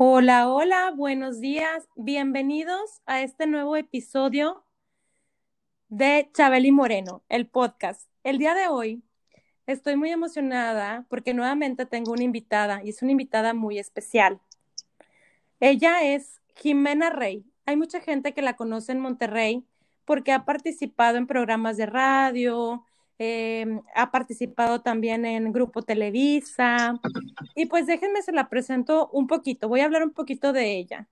Hola, hola, buenos días. Bienvenidos a este nuevo episodio de Chabeli Moreno, el podcast. El día de hoy estoy muy emocionada porque nuevamente tengo una invitada y es una invitada muy especial. Ella es Jimena Rey. Hay mucha gente que la conoce en Monterrey porque ha participado en programas de radio, eh, ha participado también en Grupo Televisa. Y pues déjenme se la presento un poquito, voy a hablar un poquito de ella.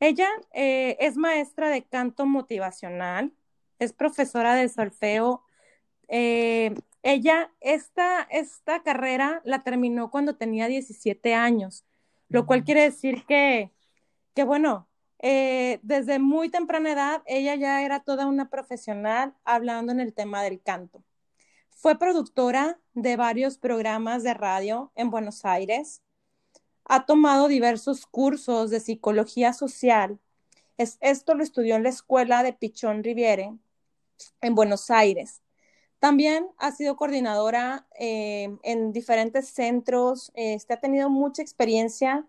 Ella eh, es maestra de canto motivacional, es profesora de solfeo. Eh, ella, esta, esta carrera la terminó cuando tenía 17 años, lo cual quiere decir que, que bueno, desde muy temprana edad ella ya era toda una profesional hablando en el tema del canto. Fue productora de varios programas de radio en Buenos Aires. Ha tomado diversos cursos de psicología social. esto lo estudió en la escuela de Pichón Riviere en Buenos Aires. También ha sido coordinadora eh, en diferentes centros. Este, ha tenido mucha experiencia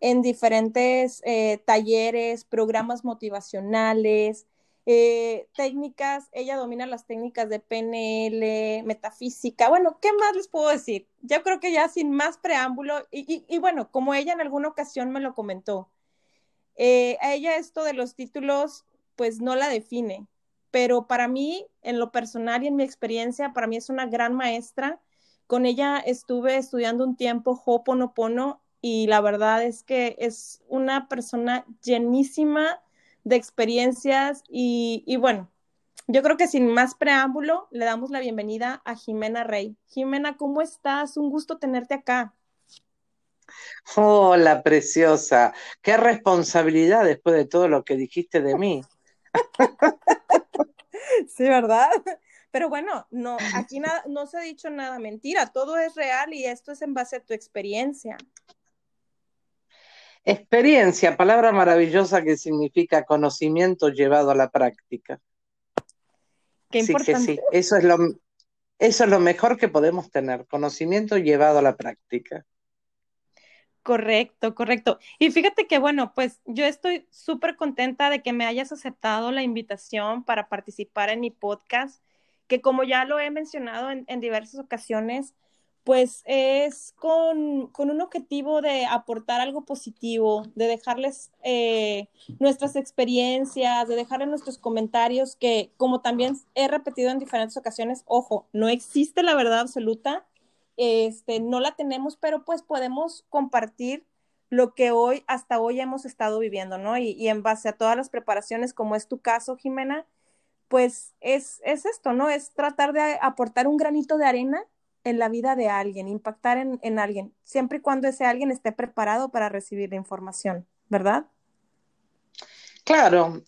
en diferentes eh, talleres, programas motivacionales, eh, técnicas, ella domina las técnicas de PNL, metafísica, bueno, ¿qué más les puedo decir? Yo creo que ya sin más preámbulo, y, bueno, como ella en alguna ocasión me lo comentó, eh, a ella esto de los títulos, pues no la define, pero para mí, en lo personal y en mi experiencia, para mí es una gran maestra. Con ella estuve estudiando un tiempo Hoponopono y la verdad es que es una persona llenísima de experiencias y, bueno, yo creo que sin más preámbulo, le damos la bienvenida a Jimena Rey. Jimena, ¿cómo estás? Un gusto tenerte acá. Hola, preciosa. Qué responsabilidad después de todo lo que dijiste de mí. sí, ¿verdad? Pero bueno, no, aquí nada, no se ha dicho nada mentira, todo es real y esto es en base a tu experiencia. Experiencia, palabra maravillosa que significa conocimiento llevado a la práctica. Qué importante. sí, eso es lo, eso es lo mejor que podemos tener, conocimiento llevado a la práctica. Correcto, correcto. Y fíjate que, bueno, pues yo estoy súper contenta de que me hayas aceptado la invitación para participar en mi podcast, que como ya lo he mencionado en, en diversas ocasiones, pues es con, un objetivo de aportar algo positivo, de dejarles eh, nuestras experiencias, de dejarles nuestros comentarios, que como también he repetido en diferentes ocasiones, ojo, no existe la verdad absoluta, este, no la tenemos, pero pues podemos compartir lo que hoy, hasta hoy hemos estado viviendo, ¿no? Y, y en base a todas las preparaciones, como es tu caso, Jimena, pues es, es esto, ¿no? Es tratar de aportar un granito de arena en la vida de alguien, impactar en, alguien, siempre y cuando ese alguien esté preparado para recibir la información, ¿verdad? Claro,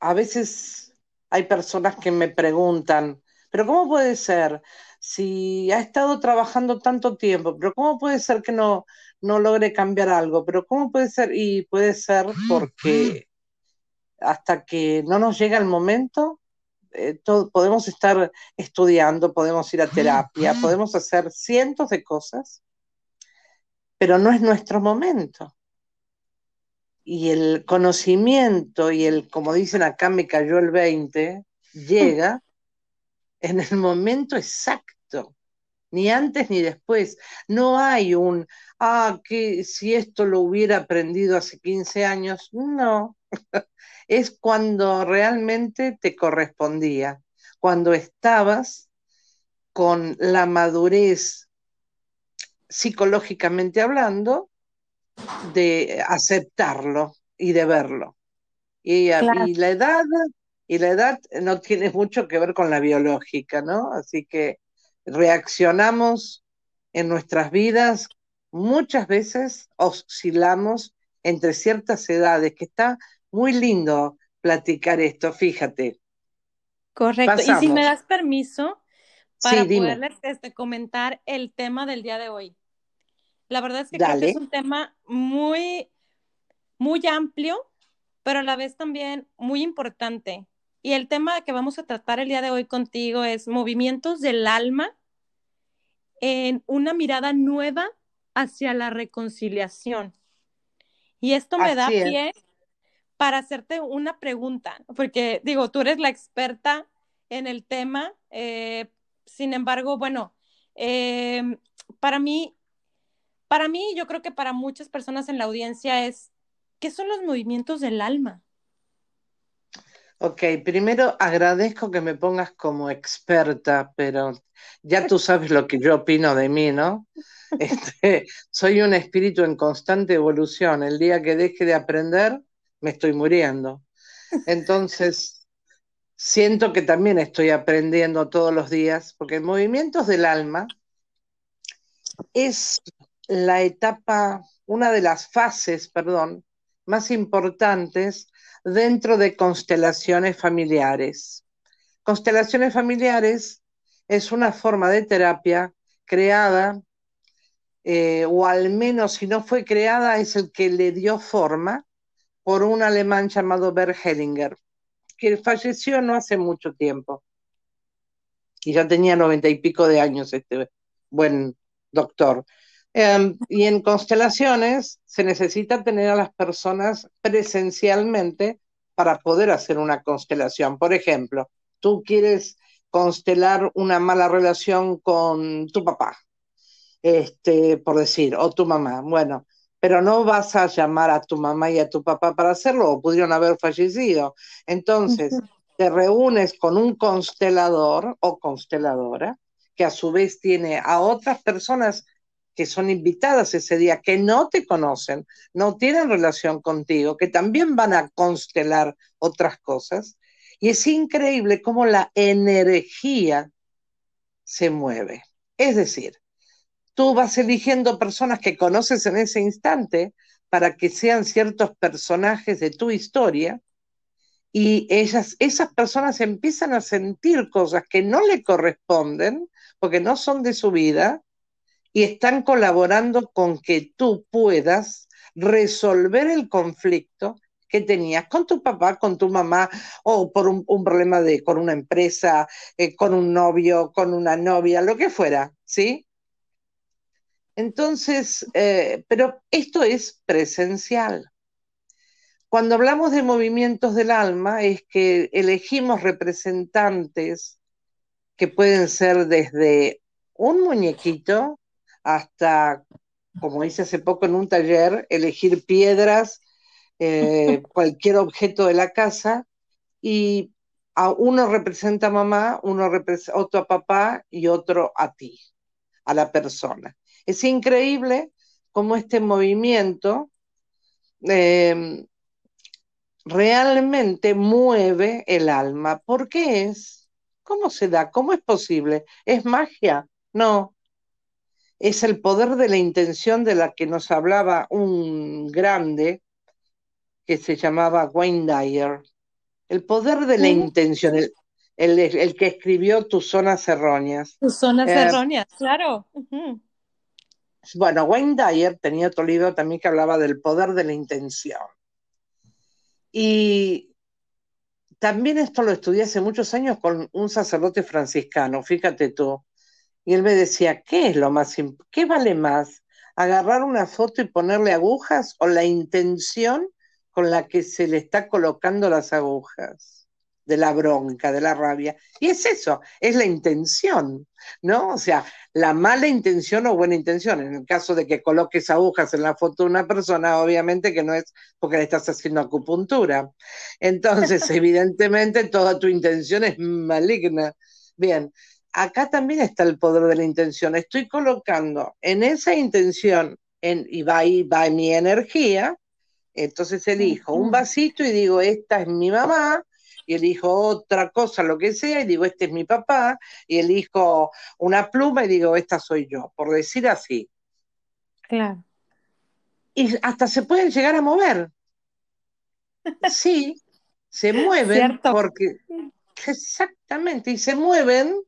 a veces hay personas que me preguntan, pero ¿cómo puede ser si ha estado trabajando tanto tiempo, pero cómo puede ser que no, no logre cambiar algo? Pero ¿cómo puede ser? Y puede ser porque hasta que no nos llega el momento, eh, podemos estar estudiando, podemos ir a terapia, podemos hacer cientos de cosas, pero no es nuestro momento. Y el conocimiento y el, como dicen acá, me cayó el 20, llega en el momento exacto, ni antes ni después. No hay un, ah, que si esto lo hubiera aprendido hace 15 años, no. es cuando realmente te correspondía, cuando estabas con la madurez psicológicamente hablando de aceptarlo y de verlo. Y, la edad y la edad no tiene mucho que ver con la biológica, ¿no? Así que reaccionamos en nuestras vidas muchas veces oscilamos entre ciertas edades que está muy lindo platicar esto, fíjate. Correcto. Y si me das permiso para poderles este, comentar el tema del día de hoy. La verdad es que creo que es un tema muy, muy amplio, pero a la vez también muy importante. Y el tema que vamos a tratar el día de hoy contigo es movimientos del alma en una mirada nueva hacia la reconciliación. Y esto me da pie para hacerte una pregunta, porque digo, tú eres la experta en el tema, eh, sin embargo, bueno, eh, para mí, para mí, yo creo que para muchas personas en la audiencia es, ¿qué son los movimientos del alma? Ok, primero agradezco que me pongas como experta, pero ya tú sabes lo que yo opino de mí, ¿no? Este, soy un espíritu en constante evolución. El día que deje de aprender, me estoy muriendo. Entonces, siento que también estoy aprendiendo todos los días, porque movimientos del alma es la etapa, una de las fases, perdón, más importantes dentro de constelaciones familiares. Constelaciones familiares es una forma de terapia creada, eh, o al menos si no fue creada, es el que le dio forma por un alemán llamado Bert Hellinger, que falleció no hace mucho tiempo. Y ya tenía noventa y pico de años este buen doctor. Em, y en constelaciones se necesita tener a las personas presencialmente para poder hacer una constelación. Por ejemplo, tú quieres constelar una mala relación con tu papá, este, por decir, o tu mamá. Bueno, pero no vas a llamar a tu mamá y a tu papá para hacerlo, o pudieron haber fallecido. Entonces, te reúnes con un constelador o consteladora, que a su vez tiene a otras personas que son invitadas ese día, que no te conocen, no tienen relación contigo, que también van a constelar otras cosas. Y es increíble cómo la energía se mueve. Es decir, tú vas eligiendo personas que conoces en ese instante para que sean ciertos personajes de tu historia y esas personas empiezan a sentir cosas que no le corresponden porque no son de su vida y están colaborando con que tú puedas resolver el conflicto que tenías con tu papá, con tu mamá, o por un, problema de, con una empresa, eh, con un novio, con una novia, lo que fuera, ¿sí? Entonces, eh, pero esto es presencial. Cuando hablamos de movimientos del alma, es que elegimos representantes que pueden ser desde un muñequito hasta, como hice hace poco en un taller, elegir piedras, eh, cualquier objeto de la casa, y a uno representa a mamá, uno representa otro a papá y otro a ti, a la persona. Es increíble cómo este movimiento em, realmente mueve el alma. ¿Por qué es? ¿Cómo se da? ¿Cómo es posible? ¿Es magia? No, es el poder de la intención de la que nos hablaba un grande que se llamaba Wayne Dyer. El poder de la intención, el, que escribió Tus zonas erróneas. Tus zonas eh, erróneas, claro. Bueno, Wayne Dyer tenía otro libro también que hablaba del poder de la intención. Y también esto lo estudié hace muchos años con un sacerdote franciscano, fíjate tú. Y él me decía, ¿qué es lo más, qué vale más? ¿Agarrar una foto y ponerle agujas o la intención con la que se le está colocando las agujas? De la bronca, de la rabia. Y es eso, es la intención, ¿no? O sea, la mala intención o buena intención. En el caso de que coloques agujas en la foto de una persona, obviamente que no es porque le estás haciendo acupuntura. Entonces, evidentemente, toda tu intención es maligna. Bien, acá también está el poder de la intención. Estoy colocando en esa intención, en, y va ahí, va mi energía, entonces elijo un vasito y digo, esta es mi mamá, y elijo otra cosa, lo que sea, y digo, este es mi papá, y elijo una pluma y digo, esta soy yo, por decir así. Claro. Y hasta se pueden llegar a mover. Sí, se mueven porque exactamente, y se mueven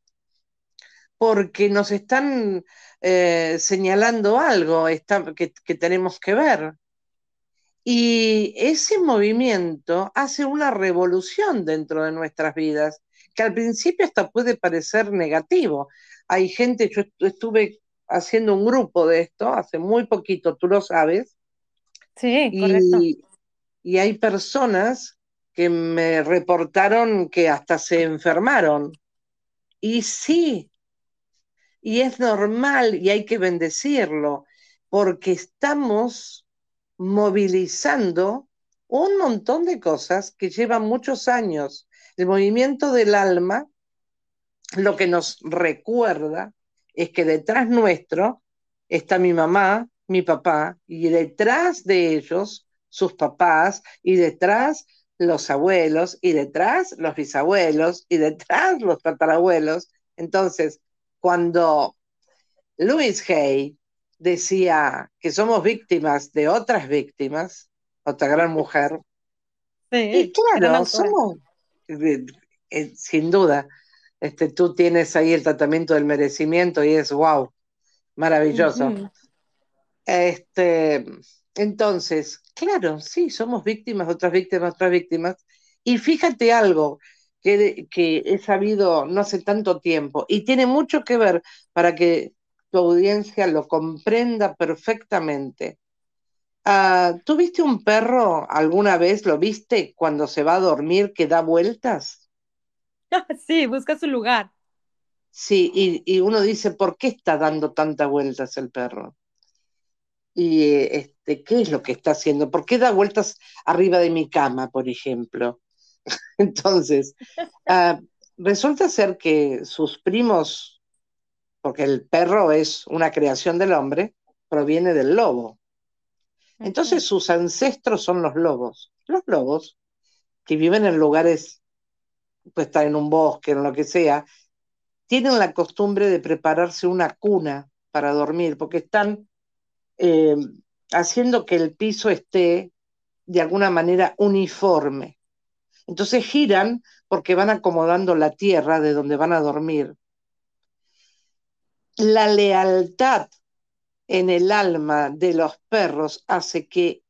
porque nos están eh, señalando algo que, tenemos que ver. Y ese movimiento hace una revolución dentro de nuestras vidas, que al principio hasta puede parecer negativo. Hay gente, yo estuve haciendo un grupo de esto hace muy poquito, tú lo sabes, Sí, correcto. Y hay personas que me reportaron que hasta se enfermaron. Y sí, y es normal y hay que bendecirlo, porque estamos movilizando un montón de cosas que llevan muchos años. El movimiento del alma lo que nos recuerda es que detrás nuestro está mi mamá, mi papá, y detrás de ellos sus papás, y detrás los abuelos, y detrás los bisabuelos, y detrás los tatarabuelos. Entonces, cuando Louis Hay decía que somos víctimas de otras víctimas, otra gran mujer, y claro, somos, eh, eh, sin duda, este, tú tienes ahí el tratamiento del merecimiento y es wow, maravilloso. Este, entonces, claro, sí, somos víctimas, otras víctimas, otras víctimas. Y fíjate algo que, que he sabido no hace tanto tiempo y tiene mucho que ver para que tu audiencia lo comprenda perfectamente. Uh, ¿Tú viste un perro alguna vez? ¿Lo viste cuando se va a dormir que da vueltas? Sí, busca su lugar. Sí, y, uno dice, ¿por qué está dando tantas vueltas el perro? Y este, ¿qué es lo que está haciendo? ¿Por qué da vueltas arriba de mi cama, por ejemplo? Entonces, ah, resulta ser que sus primos, porque el perro es una creación del hombre, proviene del lobo. Entonces sus ancestros son los lobos. Los lobos que viven en lugares puede estar en un bosque, en lo que sea, tienen la costumbre de prepararse una cuna para dormir, porque están eh, haciendo que el piso esté de alguna manera uniforme. Entonces giran porque van acomodando la tierra de donde van a dormir. La lealtad en el alma de los perros hace que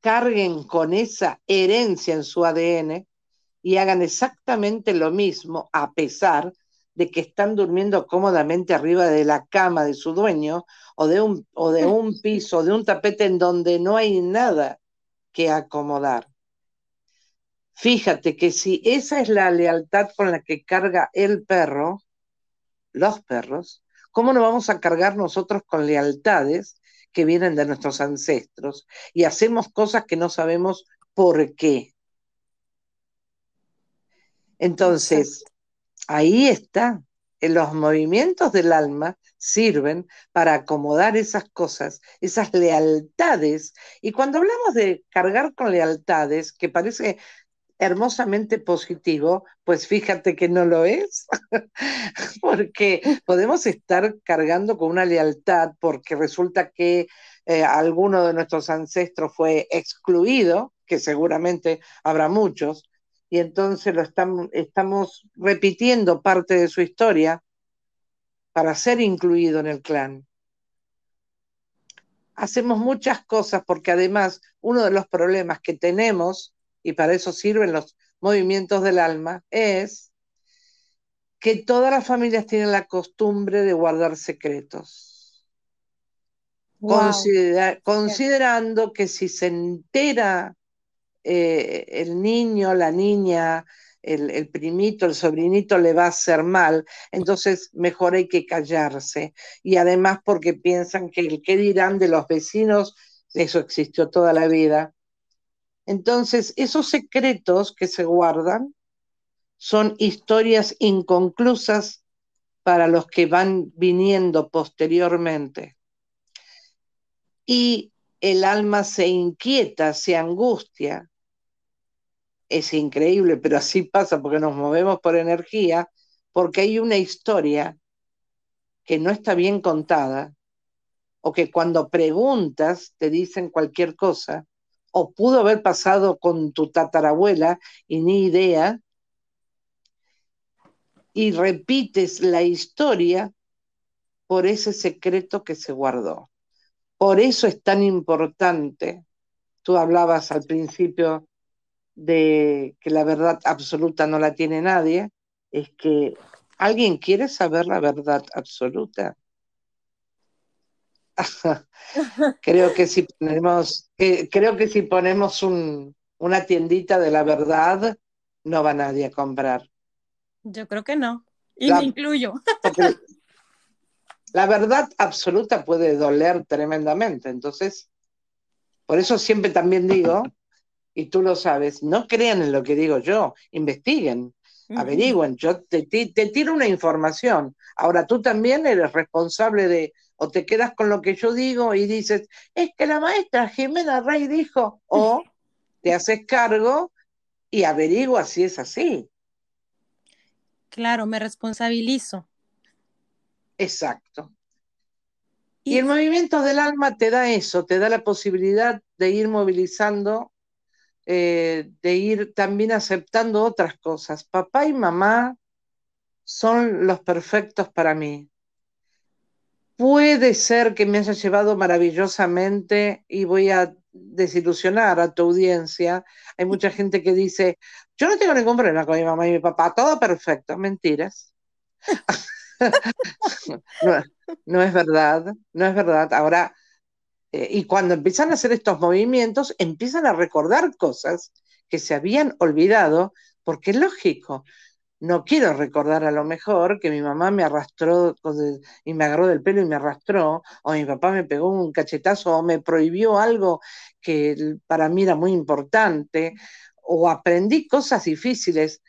carguen con esa herencia en su ADN y hagan exactamente lo mismo a pesar de que están durmiendo cómodamente arriba de la cama de su dueño o de un, o de un piso, de un tapete en donde no hay nada que acomodar. Fíjate que si esa es la lealtad con la que carga el perro, los perros, ¿cómo no vamos a cargar nosotros con lealtades que vienen de nuestros ancestros y hacemos cosas que no sabemos por qué? Entonces, ahí está. Los movimientos del alma sirven para acomodar esas cosas, esas lealtades. Y cuando hablamos de cargar con lealtades, que parece hermosamente positivo, pues fíjate que no lo es, porque podemos estar cargando con una lealtad porque resulta que eh, alguno de nuestros ancestros fue excluido, que seguramente habrá muchos, y entonces lo estamos, estamos repitiendo parte de su historia para ser incluido en el clan. Hacemos muchas cosas porque además uno de los problemas que tenemos, y para eso sirven los movimientos del alma, es que todas las familias tienen la costumbre de guardar secretos. considerando que si se entera eh, el niño, la niña, el, primito, el sobrinito le va a hacer mal, entonces mejor hay que callarse. Y además porque piensan que el qué dirán de los vecinos, eso existió toda la vida. Entonces, esos secretos que se guardan son historias inconclusas para los que van viniendo posteriormente. Y el alma se inquieta, se angustia es increíble, pero así pasa porque nos movemos por energía, porque hay una historia que no está bien contada, o que cuando preguntas te dicen cualquier cosa, o pudo haber pasado con tu tatarabuela y ni idea, y repites la historia por ese secreto que se guardó. Por eso es tan importante, tú hablabas al principio de que la verdad absoluta no la tiene nadie, es que alguien quiere saber la verdad absoluta. creo que si ponemos, creo que si ponemos una tiendita de la verdad, no va nadie a comprar. Yo creo que no. Y me incluyo. La verdad absoluta puede doler tremendamente. Entonces, por eso siempre también digo, y tú lo sabes, no crean en lo que digo yo, investiguen, averigüen. Yo te, te, tiro una información. Ahora tú también eres responsable de, o te quedas con lo que yo digo y dices, es que la maestra Jimena Rey dijo, o te haces cargo y averigua si es así. Claro, me responsabilizo. Exacto. Y, el movimiento del alma te da eso, te da la posibilidad de ir movilizando, eh, de ir también aceptando otras cosas. Papá y mamá son los perfectos para mí. Puede ser que me haya llevado maravillosamente y voy a desilusionar a tu audiencia. Hay mucha gente que dice, yo no tengo ningún problema con mi mamá y mi papá, todo perfecto. Mentiras. no, es verdad, no es verdad. Ahora, eh, y cuando empiezan a hacer estos movimientos, empiezan a recordar cosas que se habían olvidado, porque es lógico. No quiero recordar a lo mejor que mi mamá me arrastró y me agarró del pelo y me arrastró, o mi papá me pegó un cachetazo o me prohibió algo que para mí era muy importante, o aprendí cosas difíciles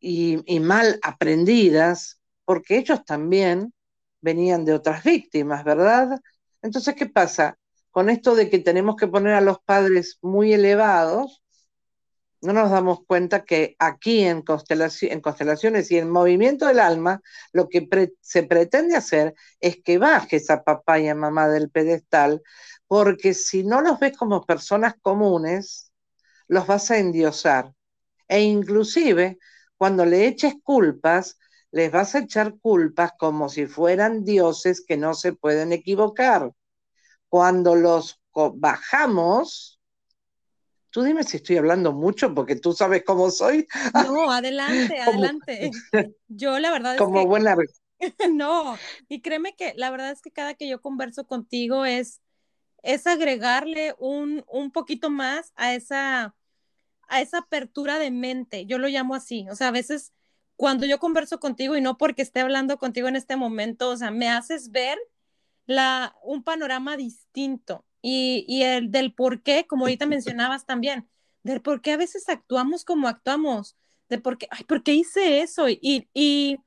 y mal aprendidas, porque ellos también venían de otras víctimas, ¿verdad? Entonces, ¿qué pasa? Con esto de que tenemos que poner a los padres muy elevados, no nos damos cuenta que aquí en, constelaciones y en movimiento del alma, lo que se pretende hacer es que bajes a papá y a mamá del pedestal, porque si no los ves como personas comunes, los vas a endiosar. E inclusive, cuando le eches culpas, les vas a echar culpas como si fueran dioses que no se pueden equivocar. Cuando los bajamos, tú dime si estoy hablando mucho porque tú sabes cómo soy. No, adelante, adelante. Yo la verdad es como buena no, y créeme que la verdad es que cada que yo converso contigo es es agregarle un, un poquito más a esa a esa apertura de mente. Yo lo llamo así, o sea, a veces cuando yo converso contigo y no porque esté hablando contigo en este momento, o sea, me haces ver la, un panorama distinto y, y el del por qué, como ahorita mencionabas también, del por qué a veces actuamos como actuamos, de por qué, ay, ¿por qué hice eso? Y, y,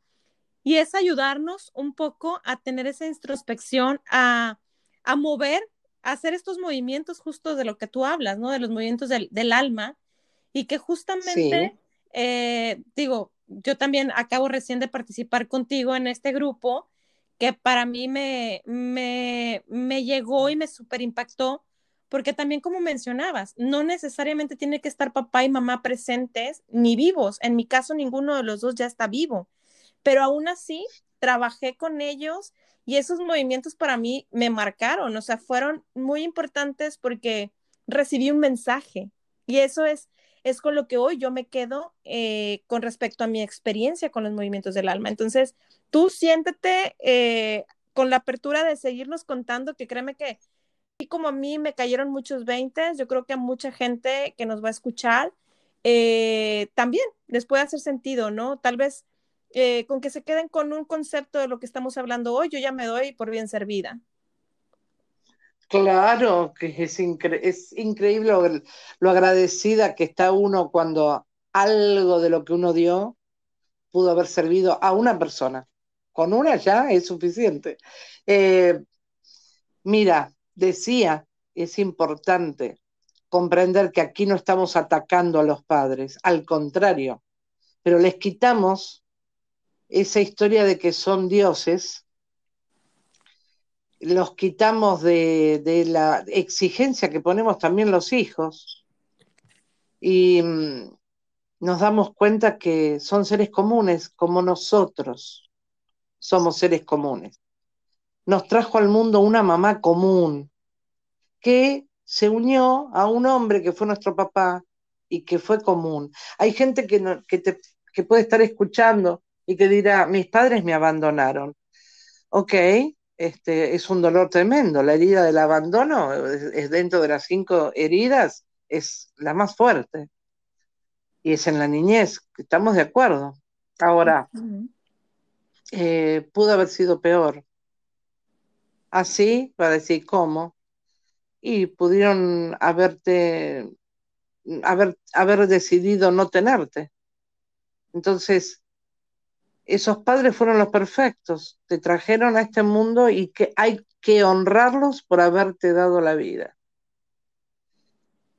y es ayudarnos un poco a tener esa introspección, a, a mover, a hacer estos movimientos justo de lo que tú hablas, ¿no? De los movimientos del, del alma y que justamente, eh, digo, yo también acabo recién de participar contigo en este grupo que para mí me, me, me llegó y me super impactó, porque también como mencionabas, no necesariamente tiene que estar papá y mamá presentes ni vivos. En mi caso, ninguno de los dos ya está vivo, pero aún así trabajé con ellos y esos movimientos para mí me marcaron, o sea, fueron muy importantes porque recibí un mensaje. Y eso es es con lo que hoy yo me quedo eh, con respecto a mi experiencia con los movimientos del alma. Entonces, tú siéntete eh, con la apertura de seguirnos contando, que créeme que así como a mí me cayeron muchos veintes, yo creo que a mucha gente que nos va a escuchar eh, también les puede hacer sentido, ¿no? Tal vez con que se queden con un concepto de lo que estamos hablando hoy, yo ya me doy por bien servida. Claro, que es, es increíble lo, agradecida que está uno cuando algo de lo que uno dio pudo haber servido a una persona. Con una ya es suficiente. Eh, mira, decía, es importante comprender que aquí no estamos atacando a los padres, al contrario, pero les quitamos esa historia de que son dioses los quitamos de, la exigencia que ponemos también los hijos y mm, nos damos cuenta que son seres comunes como nosotros somos seres comunes. Nos trajo al mundo una mamá común que se unió a un hombre que fue nuestro papá y que fue común. Hay gente que, que, que puede estar escuchando y que dirá, mis padres me abandonaron. Ok, este, es un dolor tremendo. La herida del abandono es, dentro de las cinco heridas, es la más fuerte. Y es en la niñez, estamos de acuerdo. Ahora, eh, pudo haber sido peor. Así, para decir cómo, y pudieron haberte, haber, haber decidido no tenerte. Entonces, esos padres fueron los perfectos, te trajeron a este mundo y que hay que honrarlos por haberte dado la vida.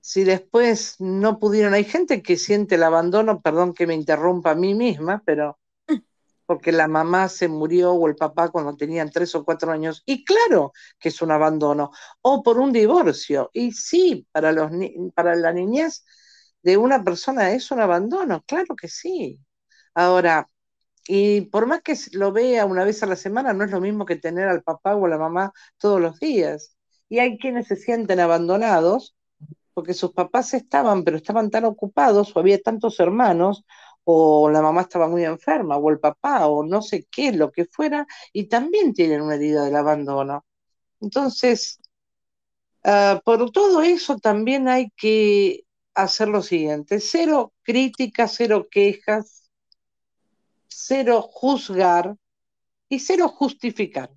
Si después no pudieron, hay gente que siente el abandono, perdón que me interrumpa a mí misma, pero porque la mamá se murió o el papá cuando tenían tres o cuatro años, y claro que es un abandono, o por un divorcio, y sí, para, los, para la niñez de una persona es un abandono, claro que sí. Ahora, y por más que lo vea una vez a la semana, no es lo mismo que tener al papá o a la mamá todos los días. Y hay quienes se sienten abandonados porque sus papás estaban, pero estaban tan ocupados, o había tantos hermanos, o la mamá estaba muy enferma, o el papá, o no sé qué, lo que fuera, y también tienen una herida del abandono. Entonces, ah, por todo eso también hay que hacer lo siguiente, cero críticas, cero quejas, cero juzgar y cero justificar.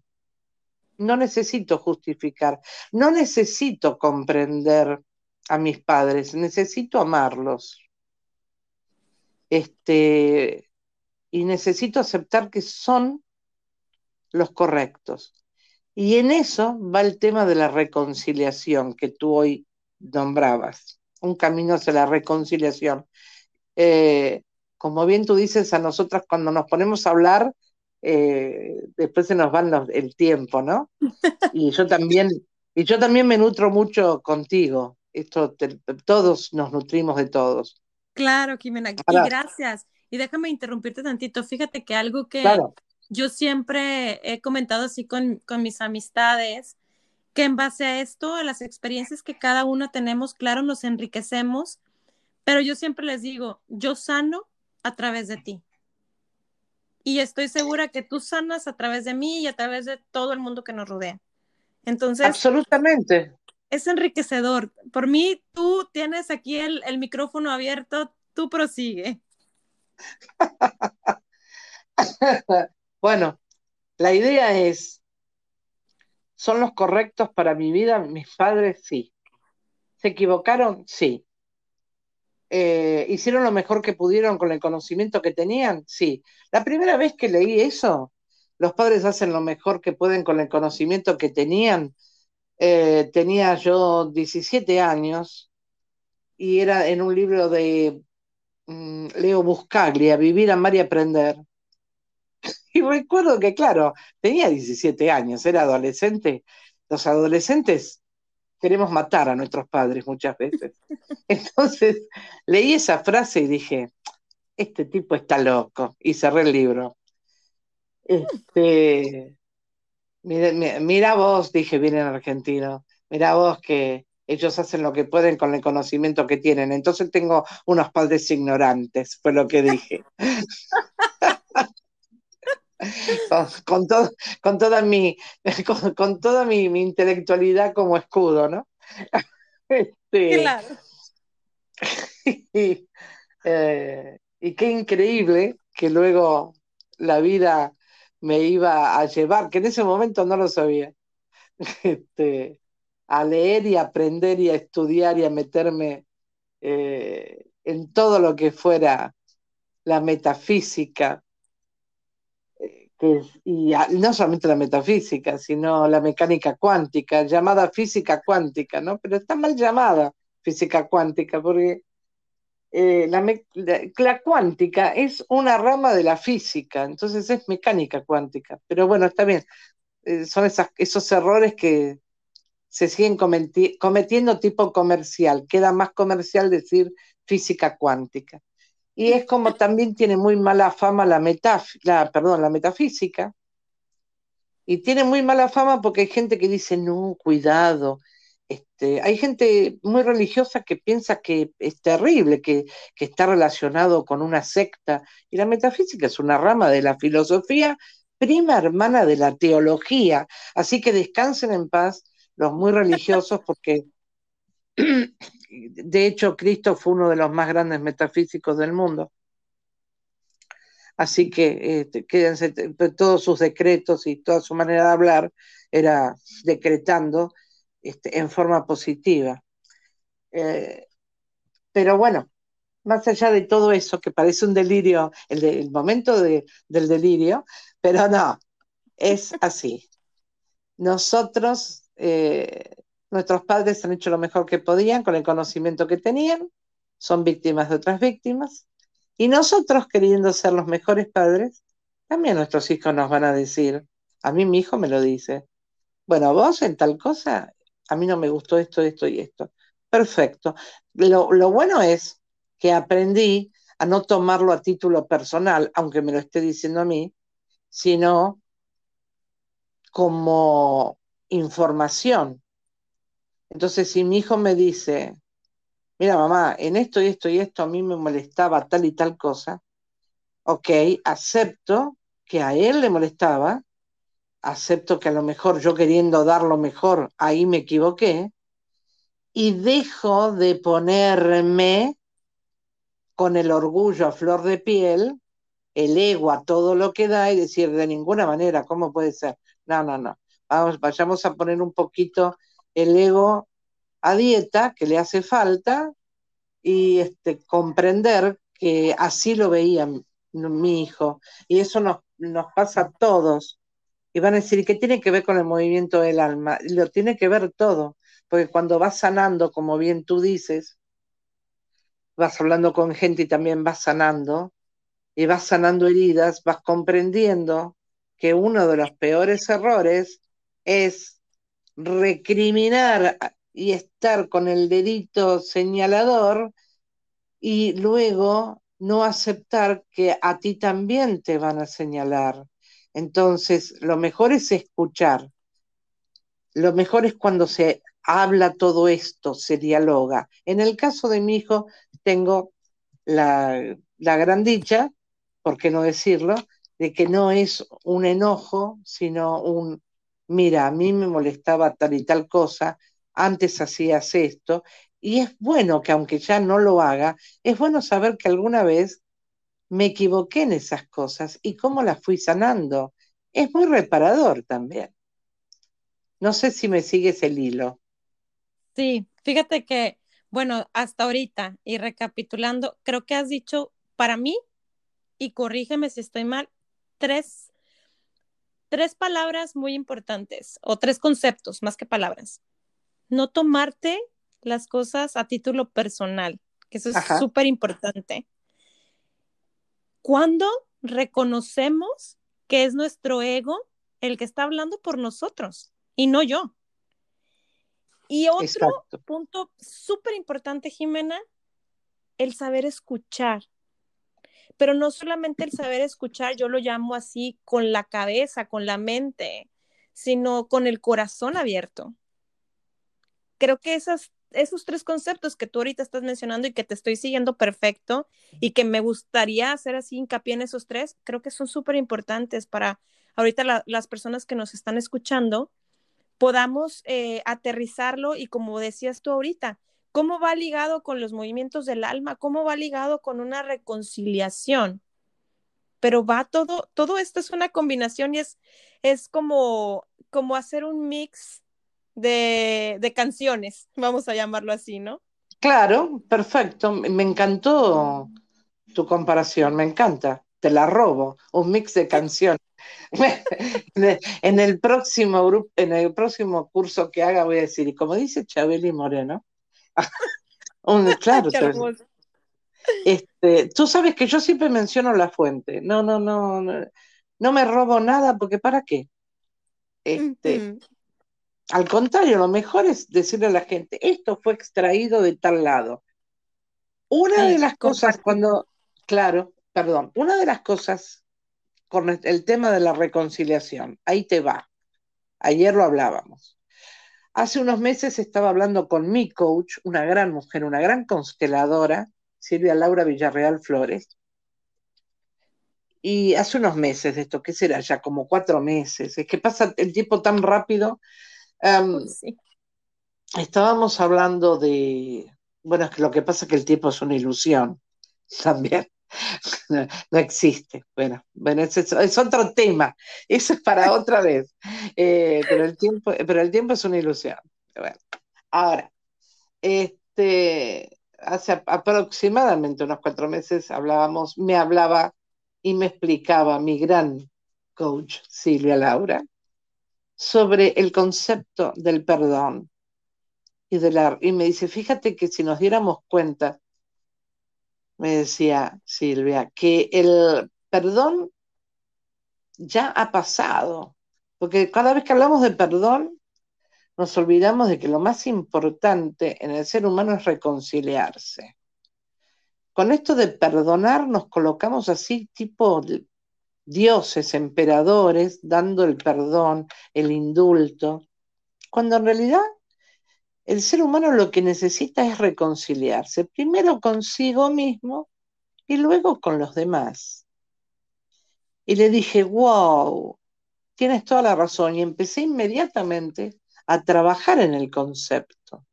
No necesito justificar, no necesito comprender a mis padres, necesito amarlos. Este, y necesito aceptar que son los correctos. Y en eso va el tema de la reconciliación que tú hoy nombrabas, un camino hacia la reconciliación. Eh, como bien tú dices, a nosotras cuando nos ponemos a hablar, eh, después se nos va el tiempo, ¿no? Y yo también, y yo también me nutro mucho contigo. Esto todos nos nutrimos de todos. Claro, Jimena, y gracias. Y déjame interrumpirte tantito. Fíjate que algo que yo siempre he comentado así con, con mis amistades, que en base a esto, a las experiencias que cada uno tenemos, claro, nos enriquecemos, pero yo siempre les digo, yo sano a través de ti. Y estoy segura que tú sanas a través de mí y a través de todo el mundo que nos rodea. Entonces, absolutamente es enriquecedor. Por mí, tú tienes aquí el, micrófono abierto, tú prosigue. bueno, la idea es, ¿son los correctos para mi vida? Mis padres, sí. ¿Se equivocaron? Sí. Eh, ¿Hicieron lo mejor que pudieron con el conocimiento que tenían? Sí. La primera vez que leí eso, los padres hacen lo mejor que pueden con el conocimiento que tenían eh, tenía yo 17 años y era en un libro de mm, Leo Buscaglia, Vivir, Amar y Aprender. Y recuerdo que, claro, tenía 17 años, era adolescente. Los adolescentes queremos matar a nuestros padres muchas veces. Entonces leí esa frase y dije, este tipo está loco, y cerré el libro. Este, Mira, vos, dije bien en argentino, mira vos que ellos hacen lo que pueden con el conocimiento que tienen. Entonces tengo unos padres ignorantes, fue lo que dije. con, todo, con toda mi, con, toda mi, intelectualidad como escudo, ¿no? Este, claro. Eh, y qué increíble que luego la vida me iba a llevar, que en ese momento no lo sabía, este, a leer y aprender y a estudiar y a meterme eh, en todo lo que fuera la metafísica, y no solamente la metafísica, sino la mecánica cuántica, llamada física cuántica, ¿no? Pero está mal llamada física cuántica, porque eh, la, cuántica es una rama de la física, entonces es mecánica cuántica. Pero bueno, está bien. Eh, son esos errores que se siguen cometiendo tipo comercial. Queda más comercial decir física cuántica. Y es como también tiene muy mala fama la, la, perdón, la metafísica. Y tiene muy mala fama porque hay gente que dice, no, cuidado, este, hay gente muy religiosa que piensa que es terrible, que, está relacionado con una secta, y la metafísica es una rama de la filosofía prima hermana de la teología. Así que descansen en paz los muy religiosos porque de hecho Cristo fue uno de los más grandes metafísicos del mundo. Así que este, quédense, todos sus decretos y toda su manera de hablar era decretando este, en forma positiva. Eh, pero bueno, más allá de todo eso, que parece un delirio, el, momento del delirio, pero no, es así. Nosotros, eh, nuestros padres han hecho lo mejor que podían con el conocimiento que tenían, son víctimas de otras víctimas, y nosotros, queriendo ser los mejores padres, también nuestros hijos nos van a decir, a mí mi hijo me lo dice, bueno, vos en tal cosa, a mí no me gustó esto, esto y esto. Perfecto. Lo, lo bueno es que aprendí a no tomarlo a título personal, aunque me lo esté diciendo a mí, sino como información. Entonces, si mi hijo me dice, mira mamá, en esto y esto y esto a mí me molestaba tal y tal cosa, ok, acepto que a él le molestaba, acepto que a lo mejor yo queriendo dar lo mejor, ahí me equivoqué, y dejo de ponerme con el orgullo a flor de piel, el ego a todo lo que da y decir de ninguna manera, ¿cómo puede ser? No, no, no. Vamos, vayamos a poner un poquito el ego a dieta, que le hace falta, y este, comprender que así lo veía mi hijo. Y eso nos, nos pasa a todos. Y van a decir, ¿qué tiene que ver con el movimiento del alma? Lo tiene que ver todo, porque cuando vas sanando, como bien tú dices, vas hablando con gente y también vas sanando, y vas sanando heridas, vas comprendiendo que uno de los peores errores es recriminar y estar con el dedito señalador y luego no aceptar que a ti también te van a señalar. Entonces, lo mejor es escuchar. Lo mejor es cuando se habla todo esto, se dialoga. En el caso de mi hijo, tengo la, la gran dicha, por qué no decirlo, de que no es un enojo, sino un, mira, a mí me molestaba tal y tal cosa, antes hacías esto, y es bueno que aunque ya no lo haga, es bueno saber que alguna vez me equivoqué en esas cosas y cómo las fui sanando. Es muy reparador también. No sé si me sigues el hilo. Sí, fíjate que, bueno, hasta ahorita y recapitulando, creo que has dicho para mí, y corrígeme si estoy mal, tres, tres palabras muy importantes o tres conceptos más que palabras. No tomarte las cosas a título personal, que eso es súper importante. Cuando reconocemos que es nuestro ego el que está hablando por nosotros y no yo. Y otro punto súper importante, Jimena, el saber escuchar. Pero no solamente el saber escuchar, yo lo llamo así con la cabeza, con la mente, sino con el corazón abierto. Creo que esas, esos tres conceptos que tú ahorita estás mencionando y que te estoy siguiendo perfecto y que me gustaría hacer así hincapié en esos tres, creo que son súper importantes para ahorita las personas que nos están escuchando podamos eh, aterrizarlo y como decías tú ahorita, ¿cómo va ligado con los movimientos del alma? ¿Cómo va ligado con una reconciliación? Pero va todo, todo esto es una combinación y es, es como, como hacer un mix de, de canciones, vamos a llamarlo así, ¿no? Claro, perfecto. Me encantó tu comparación, me encanta. Te la robo, un mix de canciones. en el próximo grupo, en el próximo curso que haga voy a decir, y como dice Chabeli Moreno, claro, este, tú sabes que yo siempre menciono la fuente. No, no, no, no, me robo nada porque ¿para qué? Este, Al contrario, lo mejor es decirle a la gente, esto fue extraído de tal lado. Una de las cosas cuando, claro, perdón, una de las cosas con el tema de la reconciliación. Ahí te va. Ayer lo hablábamos. Hace unos meses estaba hablando con mi coach, una gran mujer, una gran consteladora, Silvia Laura Villarreal Flores, y hace unos meses de esto, ¿qué será? Ya como cuatro meses. Es que pasa el tiempo tan rápido. sí. Estábamos hablando de, bueno, es que lo que pasa es que el tiempo es una ilusión también. No, existe. Bueno, bueno es, otro tema. Eso es para otra vez. Eh, pero, el tiempo, pero el tiempo es una ilusión. Ahora, este, hace aproximadamente unos cuatro meses hablábamos, me hablaba y me explicaba mi gran coach Silvia Laura sobre el concepto del perdón y, de la, y me dice, fíjate que si nos diéramos cuenta, me decía Silvia, que el perdón ya ha pasado, porque cada vez que hablamos de perdón, nos olvidamos de que lo más importante en el ser humano es reconciliarse. Con esto de perdonar nos colocamos así tipo dioses, emperadores, dando el perdón, el indulto, cuando en realidad el ser humano lo que necesita es reconciliarse, primero consigo mismo y luego con los demás. Y le dije, wow, tienes toda la razón, y empecé inmediatamente a trabajar en el concepto.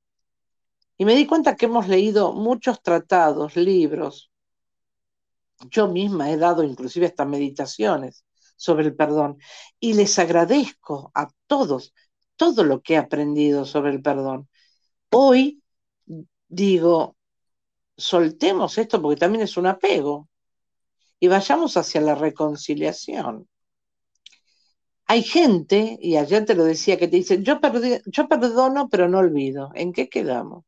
Y me di cuenta que hemos leído muchos tratados, libros. Yo misma he dado inclusive hasta meditaciones sobre el perdón. Y les agradezco a todos todo lo que he aprendido sobre el perdón. Hoy digo, soltemos esto porque también es un apego y vayamos hacia la reconciliación. Hay gente, y ayer te lo decía, que te dice, yo, yo perdono pero no olvido. ¿En qué quedamos?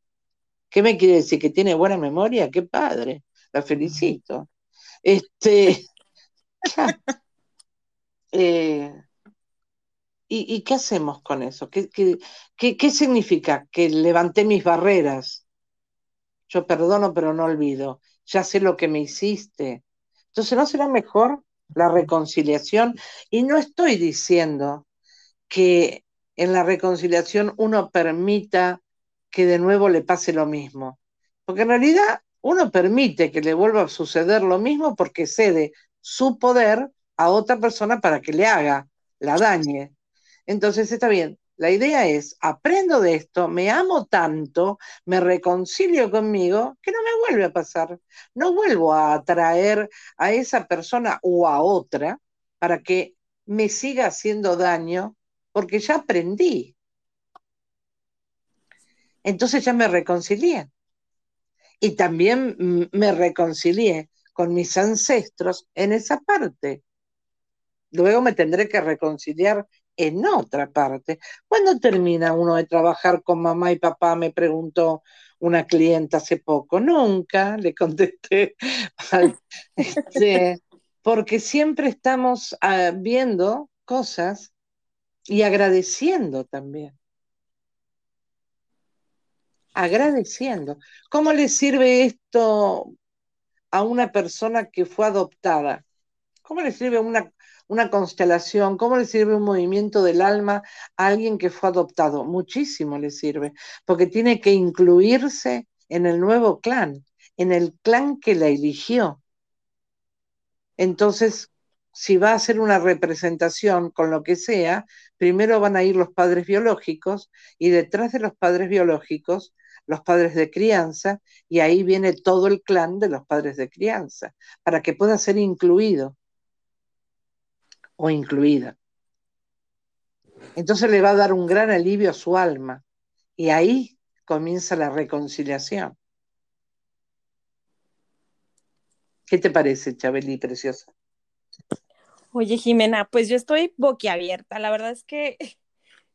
¿Qué me quiere decir? ¿Que tiene buena memoria? ¡Qué padre! La felicito. Este. ¿y, qué hacemos con eso? ¿Qué, qué, significa? Que levanté mis barreras. Yo perdono, pero no olvido. Ya sé lo que me hiciste. Entonces, ¿no será mejor la reconciliación? Y no estoy diciendo que en la reconciliación uno permita que de nuevo le pase lo mismo. Porque en realidad uno permite que le vuelva a suceder lo mismo porque cede su poder a otra persona para que le haga, la dañe. Entonces está bien, la idea es, aprendo de esto, me amo tanto, me reconcilio conmigo, que no me vuelve a pasar. No vuelvo a atraer a esa persona o a otra para que me siga haciendo daño, porque ya aprendí entonces ya me reconcilié. Y también me reconcilié con mis ancestros en esa parte. Luego me tendré que reconciliar en otra parte. ¿Cuándo termina uno de trabajar con mamá y papá? Me preguntó una clienta hace poco. Nunca, le contesté. Este, porque siempre estamos ah, viendo cosas y agradeciendo también agradeciendo. ¿Cómo le sirve esto a una persona que fue adoptada? ¿Cómo le sirve una, una constelación? ¿Cómo le sirve un movimiento del alma a alguien que fue adoptado? Muchísimo le sirve, porque tiene que incluirse en el nuevo clan, en el clan que la eligió. Entonces, si va a hacer una representación con lo que sea, primero van a ir los padres biológicos y detrás de los padres biológicos los padres de crianza, y ahí viene todo el clan de los padres de crianza, para que pueda ser incluido o incluida. Entonces le va a dar un gran alivio a su alma, y ahí comienza la reconciliación. ¿Qué te parece, Chabeli, preciosa? Oye, Jimena, pues yo estoy boquiabierta. La verdad es que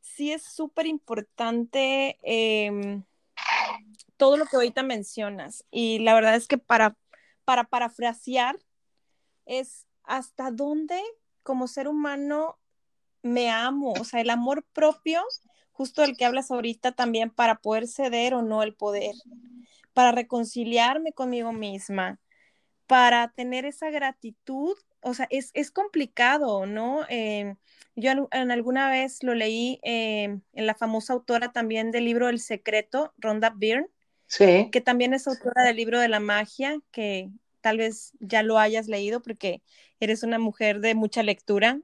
sí es súper importante em, todo lo que ahorita mencionas. Y la verdad es que para, para parafrasear es hasta dónde como ser humano me amo, o sea, el amor propio, justo el que hablas ahorita también para poder ceder o no el poder, para reconciliarme conmigo misma, para tener esa gratitud, o sea, es, complicado, ¿no? Eh, yo en, alguna vez lo leí eh, en la famosa autora también del libro El Secreto, Rhonda Byrne, que también es autora del libro de la magia, que tal vez ya lo hayas leído porque eres una mujer de mucha lectura.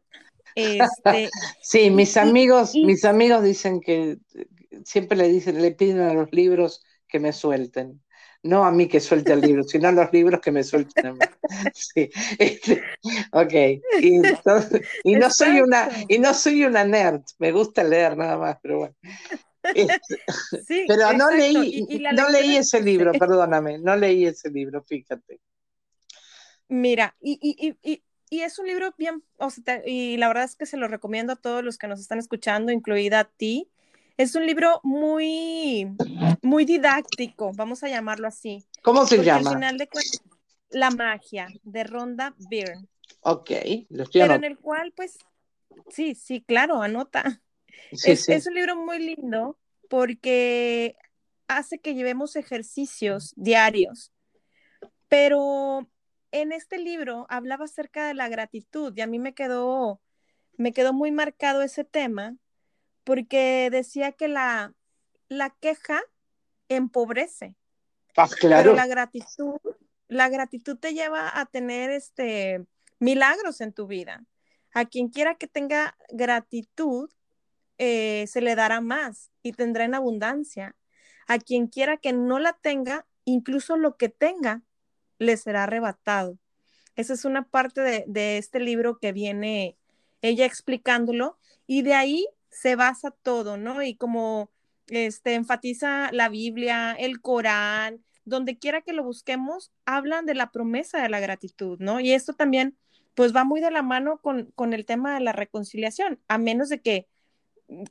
Este, sí, mis amigos, mis amigos dicen que siempre le dicen, le piden a los libros que me suelten. No a mí que suelte el libro, sino a los libros que me suelten a mí. Sí. Este, ok. Y, no soy una, y no soy una nerd, me gusta leer nada más, pero bueno. Este, pero no leí, no leí ese libro, perdóname, no leí ese libro, fíjate. Mira, y, es un libro bien, y la verdad es que se lo recomiendo a todos los que nos están escuchando, incluida a ti. Es un libro muy, muy didáctico, vamos a llamarlo así. ¿Cómo se llama? Al final de La magia, de Ronda Byrne. Ok, lo estoy Pero en el cual, pues, sí, sí, claro, anota. es, es un libro muy lindo porque hace que llevemos ejercicios diarios. Pero en este libro hablaba acerca de la gratitud y a mí me quedó, me quedó muy marcado ese tema porque decía que la, la queja empobrece. Ah, claro. Pero la gratitud, la gratitud te lleva a tener este milagros en tu vida. A quien quiera que tenga gratitud, eh, se le dará más y tendrá en abundancia. A quien quiera que no la tenga, incluso lo que tenga, le será arrebatado. Esa es una parte de, de este libro que viene ella explicándolo y de ahí se basa todo, ¿no? Y como este, enfatiza la Biblia, el Corán, donde quiera que lo busquemos, hablan de la promesa de la gratitud, ¿no? Y esto también, pues va muy de la mano con, con el tema de la reconciliación, a menos de que,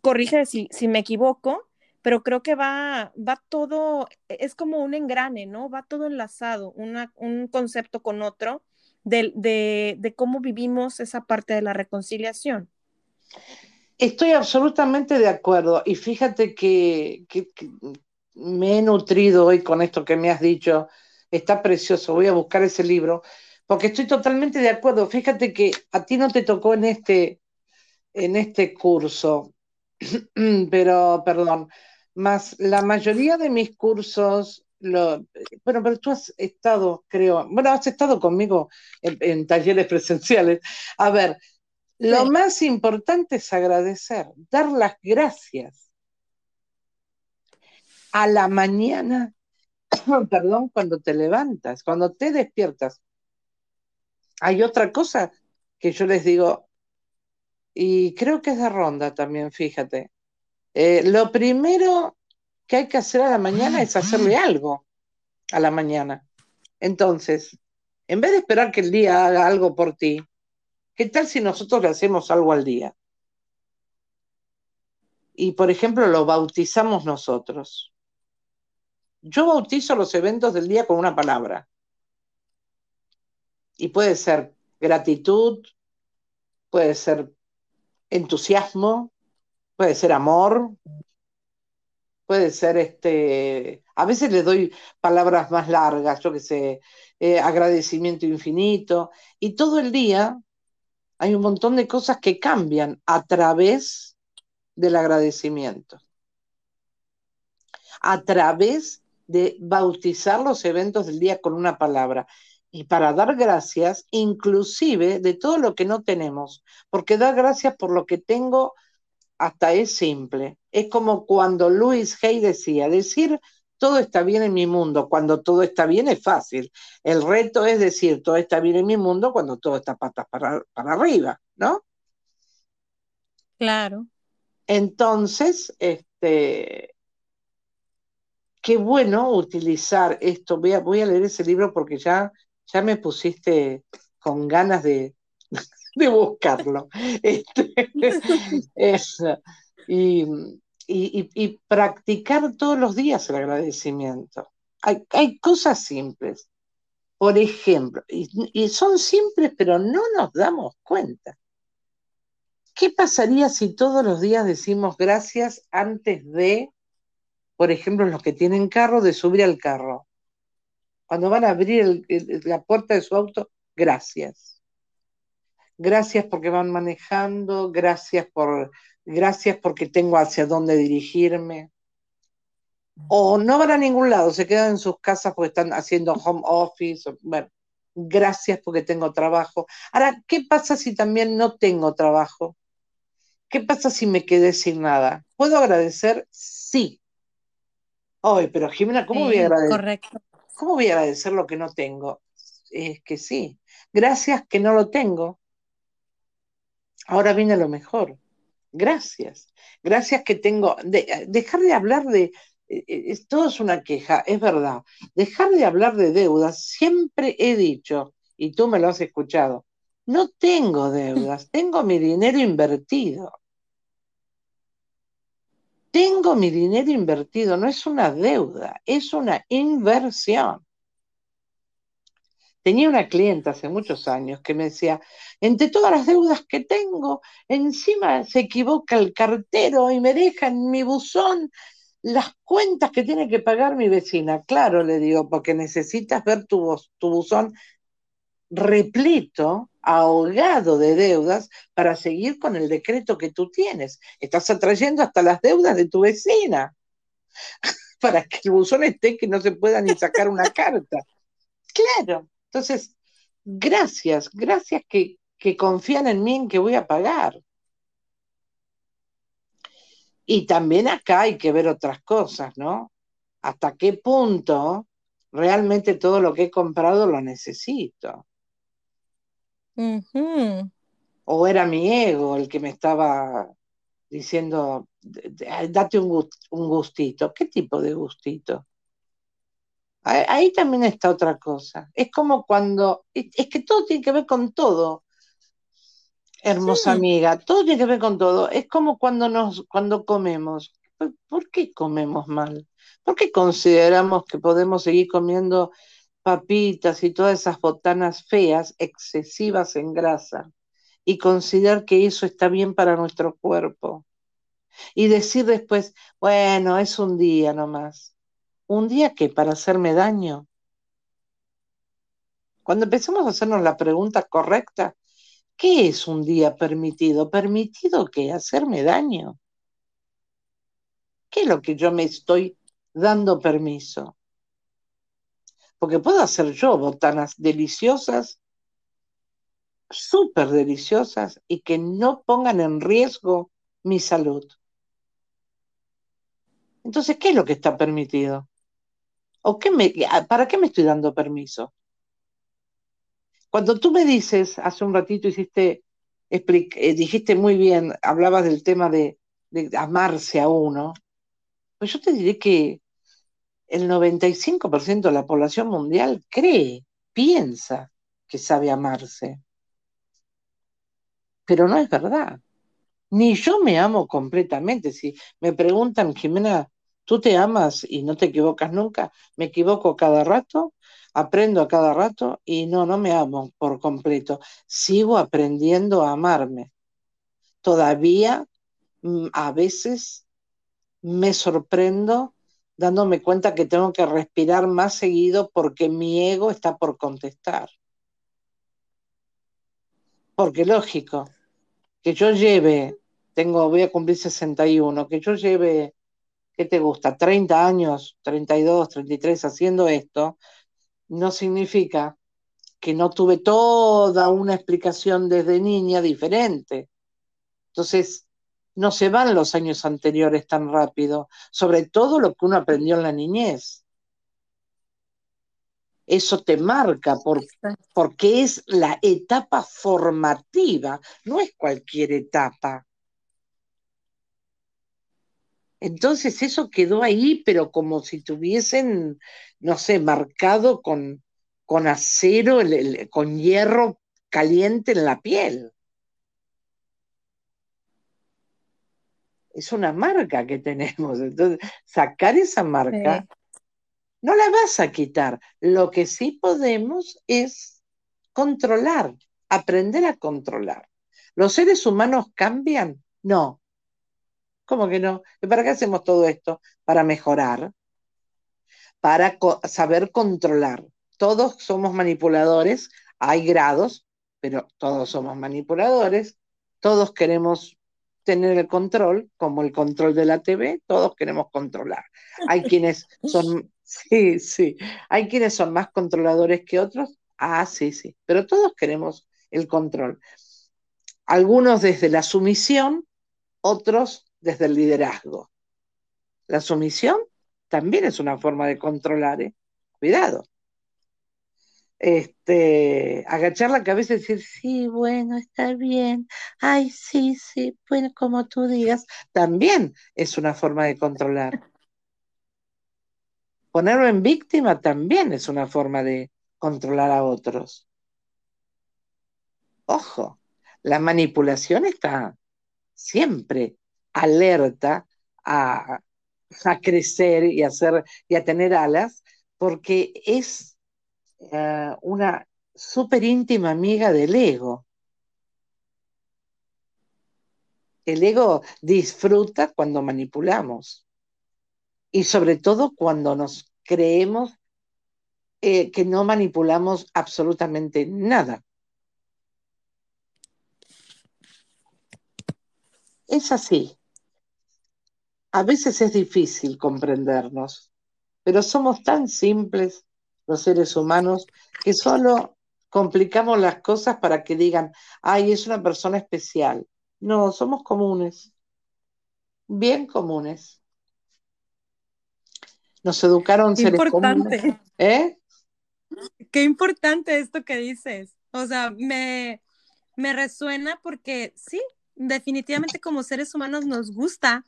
corrige si, si me equivoco, pero creo que va, va todo, es como un engrane, ¿no? Va todo enlazado, un concepto con otro de, cómo vivimos esa parte de la reconciliación. Estoy absolutamente de acuerdo y fíjate que, me he nutrido hoy con esto que me has dicho, está precioso, voy a buscar ese libro, porque estoy totalmente de acuerdo. Fíjate que a ti no te tocó en este, en este curso, pero, perdón, más la mayoría de mis cursos, lo, bueno, pero tú has estado, creo, bueno, has estado conmigo en talleres presenciales. A ver, lo más importante es agradecer, dar las gracias. A la mañana, perdón, cuando te levantas, cuando te despiertas. Hay otra cosa que yo les digo, y creo que es de ronda también, fíjate. Eh, lo primero que hay que hacer a la mañana es hacerle algo a la mañana. Entonces, en vez de esperar que el día haga algo por ti, ¿Qué tal si nosotros le hacemos algo al día? Y, por ejemplo, lo bautizamos nosotros. Yo bautizo los eventos del día con una palabra. Y puede ser gratitud, puede ser entusiasmo, puede ser amor, puede ser este, a veces le doy palabras más largas, yo que sé, eh, agradecimiento infinito, y todo el día hay un montón de cosas que cambian a través del agradecimiento, a través de bautizar los eventos del día con una palabra. Y para dar gracias inclusive de todo lo que no tenemos, porque dar gracias por lo que tengo hasta es simple. Es como cuando Luis Hay decía, decir todo está bien en mi mundo. Cuando todo está bien es fácil. El reto es decir, todo está bien en mi mundo cuando todo está patas para, para arriba, ¿no? Claro. Entonces, este, qué bueno utilizar esto. Voy a, voy a leer ese libro porque ya, ya me pusiste con ganas de, de buscarlo. Este, es, y, y, practicar todos los días el agradecimiento. Hay, cosas simples, por ejemplo, y, son simples pero no nos damos cuenta. ¿Qué pasaría si todos los días decimos gracias antes de, por ejemplo, los que tienen carro, de subir al carro? Cuando van a abrir la puerta de su auto, gracias. Gracias porque van manejando, gracias por gracias porque tengo hacia dónde dirigirme. O no van a ningún lado, se quedan en sus casas porque están haciendo home office. Bueno, gracias porque tengo trabajo. Ahora, ¿qué pasa si también no tengo trabajo? ¿Qué pasa si me quedé sin nada? ¿Puedo agradecer? Sí. Hoy, pero Jimena, ¿cómo voy a agradecer? ¿Cómo voy a agradecer lo que no tengo? Es que sí. Gracias que no lo tengo. Ahora viene lo mejor. Gracias. Gracias que tengo. dejar de hablar de. Eh, eh, todo es una queja, es verdad. Dejar de hablar de deudas. Siempre he dicho, y tú me lo has escuchado, no tengo deudas, tengo mi dinero invertido. Tengo mi dinero invertido, no es una deuda, es una inversión. Tenía una clienta hace muchos años que me decía, entre todas las deudas que tengo, encima se equivoca el cartero y me deja en mi buzón las cuentas que tiene que pagar mi vecina. Claro, le digo, porque necesitas ver tu, tu buzón repleto, ahogado de deudas para seguir con el decreto que tú tienes. Estás atrayendo hasta las deudas de tu vecina para que el buzón esté que no se pueda ni sacar una carta. Claro, entonces, gracias, gracias que, confían en mí en que voy a pagar. Y también acá hay que ver otras cosas, ¿no? ¿Hasta qué punto realmente todo lo que he comprado lo necesito? O era mi ego el que me estaba diciendo, date un, un gustito. ¿Qué tipo de gustito? Ahí también está otra cosa. Es como cuando, es que todo tiene que ver con todo, hermosa amiga, todo tiene que ver con todo. Es como cuando nos, cuando comemos. ¿Por qué comemos mal? ¿Por qué consideramos que podemos seguir comiendo papitas y todas esas botanas feas, excesivas en grasa, y considerar que eso está bien para nuestro cuerpo? Y decir después, bueno, es un día nomás. ¿Un día que para hacerme daño? Cuando empezamos a hacernos la pregunta correcta, ¿qué es un día permitido? ¿Permitido qué? ¿Hacerme daño? ¿Qué es lo que yo me estoy dando permiso? Porque puedo hacer yo botanas deliciosas, súper deliciosas, y que no pongan en riesgo mi salud. Entonces, ¿qué es lo que está permitido? ¿O qué me, para qué me estoy dando permiso? Cuando tú me dices, hace un ratito eh, dijiste muy bien, hablabas del tema de, amarse a uno, pues yo te diré que el 95% de la población mundial cree, piensa que sabe amarse. Pero no es verdad. Ni yo me amo completamente. Si me preguntan, Jimena, tú te amas y no te equivocas nunca, me equivoco cada rato, aprendo a cada rato y no, no me amo por completo, sigo aprendiendo a amarme. Todavía mm, a veces me sorprendo dándome cuenta que tengo que respirar más seguido porque mi ego está por contestar. Porque lógico, que yo lleve, tengo, voy a cumplir 61, que yo lleve ¿qué te gusta? 30 años, 32, 33 haciendo esto, no significa que no tuve toda una explicación desde niña diferente. Entonces, no se van los años anteriores tan rápido, sobre todo lo que uno aprendió en la niñez. Eso te marca porque es la etapa formativa, no es cualquier etapa. Entonces eso quedó ahí, pero como si tuviesen, no sé, marcado con, con acero, con hierro caliente en la piel. Es una marca que tenemos. Entonces, sacar esa marca, no la vas a quitar. Lo que sí podemos es controlar, aprender a controlar. ¿Los seres humanos cambian? No, ¿Cómo que no? ¿Para qué hacemos todo esto? Para mejorar, para saber controlar. Todos somos manipuladores, hay grados, pero todos somos manipuladores, todos queremos tener el control, como el control de la TV, todos queremos controlar. Hay quienes son, sí, sí, hay quienes son más controladores que otros, Ah, sí, sí, pero todos queremos el control. Algunos desde la sumisión, otros desde el liderazgo. La sumisión también es una forma de controlar, ¿eh? Cuidado. Este, agachar la cabeza y decir, sí, bueno, está bien, ay, sí, sí, bueno, como tú digas, también es una forma de controlar. Ponerlo en víctima también es una forma de controlar a otros. Ojo, la manipulación está siempre alerta a, crecer y a, hacer, y a tener alas, porque es eh, una súper íntima amiga del ego. El ego disfruta cuando manipulamos y sobre todo cuando nos creemos eh, que no manipulamos absolutamente nada. Es así. A veces es difícil comprendernos, pero somos tan simples los seres humanos que solo complicamos las cosas para que digan, ay, es una persona especial. No, somos comunes, bien comunes. Nos educaron seres comunes. ¿Eh? Qué importante esto que dices. O sea, me, me resuena porque sí, definitivamente como seres humanos nos gusta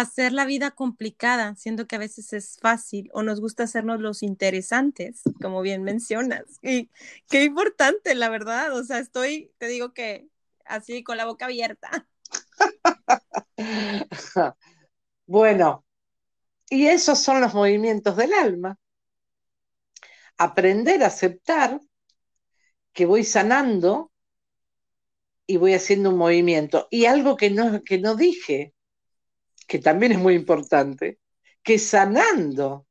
hacer la vida complicada, siendo que a veces es fácil, o nos gusta hacernos los interesantes, como bien mencionas. Y qué importante, la verdad. O sea, estoy, te digo que así con la boca abierta. bueno, y esos son los movimientos del alma. Aprender a aceptar que voy sanando y voy haciendo un movimiento. Y algo que no, que no dije, que también es muy importante, que sanando,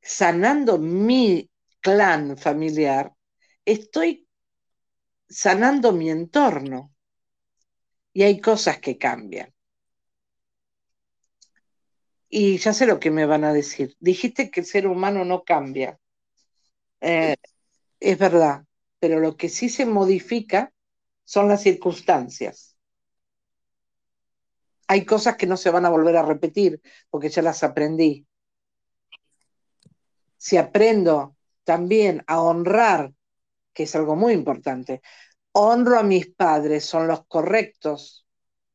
sanando mi clan familiar, estoy sanando mi entorno. Y hay cosas que cambian. Y ya sé lo que me van a decir. Dijiste que el ser humano no cambia. Eh, es verdad, pero lo que sí se modifica son las circunstancias. Hay cosas que no se van a volver a repetir porque ya las aprendí. Si aprendo también a honrar, que es algo muy importante, honro a mis padres, son los correctos,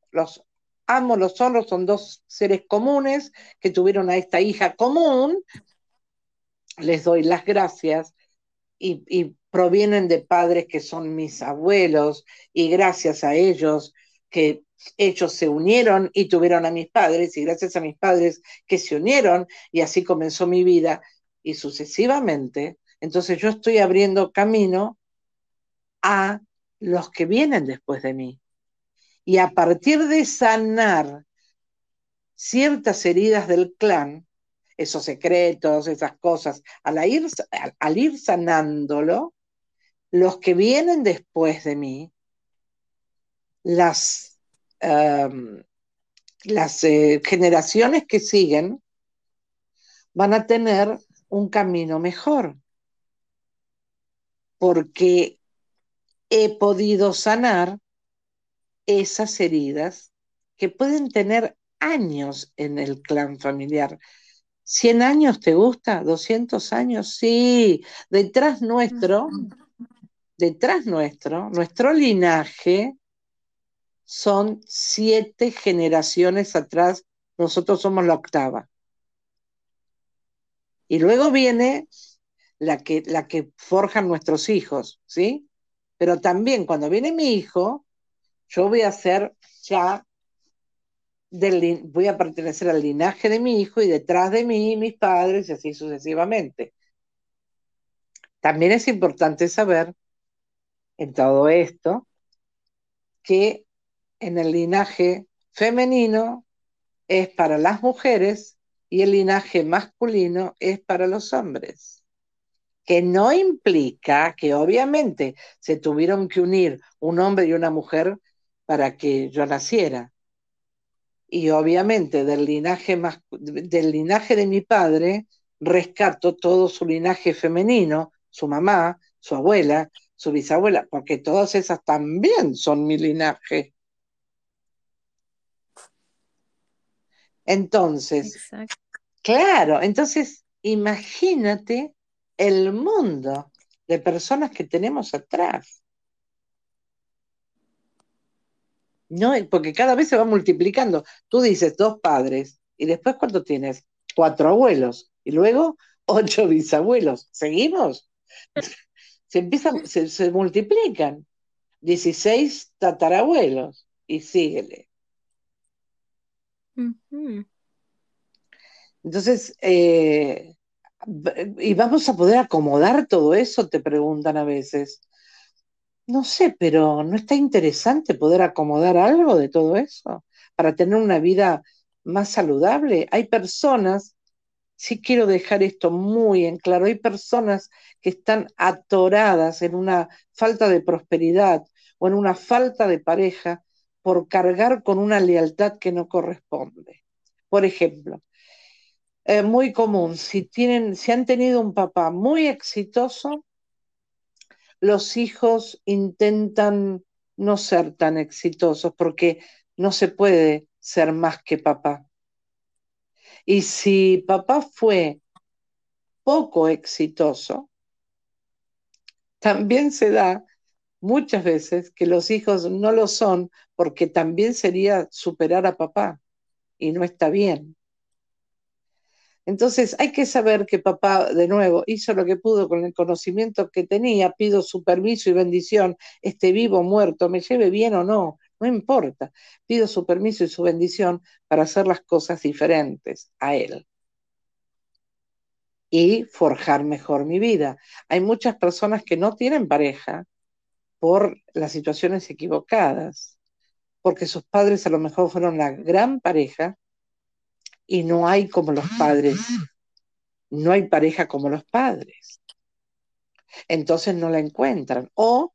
los amo, los honro, son dos seres comunes que tuvieron a esta hija común, les doy las gracias y, y provienen de padres que son mis abuelos y gracias a ellos que ellos se unieron y tuvieron a mis padres y gracias a mis padres que se unieron y así comenzó mi vida y sucesivamente, entonces yo estoy abriendo camino a los que vienen después de mí. Y a partir de sanar ciertas heridas del clan, esos secretos, esas cosas, al ir, al ir sanándolo, los que vienen después de mí, las, em, las eh, generaciones que siguen, van a tener un camino mejor, porque he podido sanar esas heridas que pueden tener años en el clan familiar. ¿100 años te gusta? ¿200 años? Sí, detrás nuestro detrás nuestro, nuestro linaje, son siete generaciones atrás, nosotros somos la octava. Y luego viene la que, la que forjan nuestros hijos, ¿sí? Pero también cuando viene mi hijo, yo voy a ser ya, del, voy a pertenecer al linaje de mi hijo y detrás de mí mis padres y así sucesivamente. También es importante saber en todo esto, que en el linaje femenino es para las mujeres y el linaje masculino es para los hombres. Que no implica que obviamente se tuvieron que unir un hombre y una mujer para que yo naciera. Y obviamente del linaje, del linaje de mi padre rescato todo su linaje femenino, su mamá, su abuela, su bisabuela, porque todas esas también son mi linaje. Entonces, claro, entonces imagínate el mundo de personas que tenemos atrás. No, porque cada vez se va multiplicando. Tú dices dos padres y después ¿cuánto tienes? Cuatro abuelos y luego ocho bisabuelos. ¿Seguimos? Se empiezan, se, multiplican. 16 tatarabuelos y síguele. Entonces, eh, ¿y vamos a poder acomodar todo eso? Te preguntan a veces. No sé, pero ¿no está interesante poder acomodar algo de todo eso para tener una vida más saludable? Hay personas, sí quiero dejar esto muy en claro, hay personas que están atoradas en una falta de prosperidad o en una falta de pareja por cargar con una lealtad que no corresponde. Por ejemplo, es muy común, si, tienen, si han tenido un papá muy exitoso, los hijos intentan no ser tan exitosos porque no se puede ser más que papá. Y si papá fue poco exitoso, también se da muchas veces que los hijos no lo son porque también sería superar a papá y no está bien. Entonces hay que saber que papá, de nuevo, hizo lo que pudo con el conocimiento que tenía, pido su permiso y bendición, esté vivo o muerto, me lleve bien o no, no importa, pido su permiso y su bendición para hacer las cosas diferentes a él y forjar mejor mi vida. Hay muchas personas que no tienen pareja por las situaciones equivocadas, porque sus padres a lo mejor fueron la gran pareja y no hay como los padres, no hay pareja como los padres. Entonces no la encuentran. O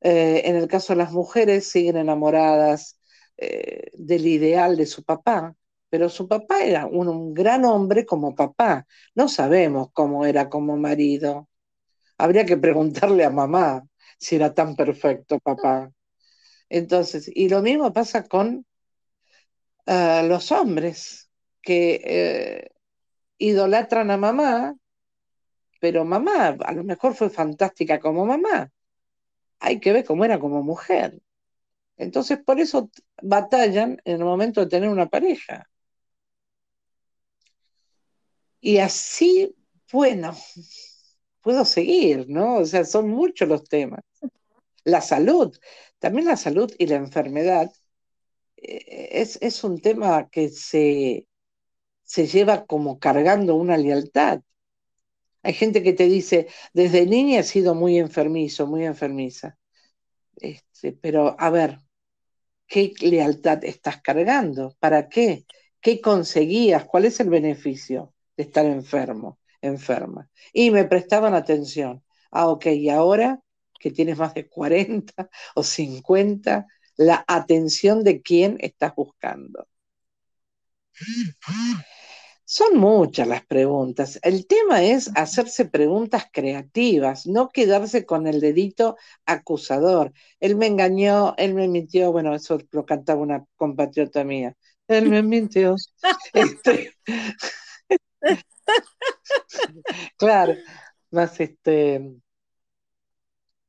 eh, en el caso de las mujeres siguen enamoradas eh, del ideal de su papá, pero su papá era un, gran hombre como papá. No sabemos cómo era como marido. Habría que preguntarle a mamá si era tan perfecto papá. Entonces, y lo mismo pasa con eh, los hombres que eh, idolatran a mamá, pero mamá a lo mejor fue fantástica como mamá. Hay que ver cómo era como mujer. Entonces, por eso batallan en el momento de tener una pareja. Y así, bueno, puedo seguir, ¿no? O sea, son muchos los temas. La salud, también la salud y la enfermedad eh, es, es un tema que se, se lleva como cargando una lealtad. Hay gente que te dice, desde niña he sido muy enfermizo, muy enfermiza. Este, pero a ver, ¿qué lealtad estás cargando? ¿Para qué? ¿Qué conseguías? ¿Cuál es el beneficio de estar enfermo, enferma? Y me prestaban atención. Ah, ok, y ahora que tienes más de 40 o 50, la atención de quién estás buscando. Son muchas las preguntas. El tema es hacerse preguntas creativas, no quedarse con el dedito acusador. Él me engañó, él me mintió, bueno, eso lo cantaba una compatriota mía. Él me mintió. Este, claro, más este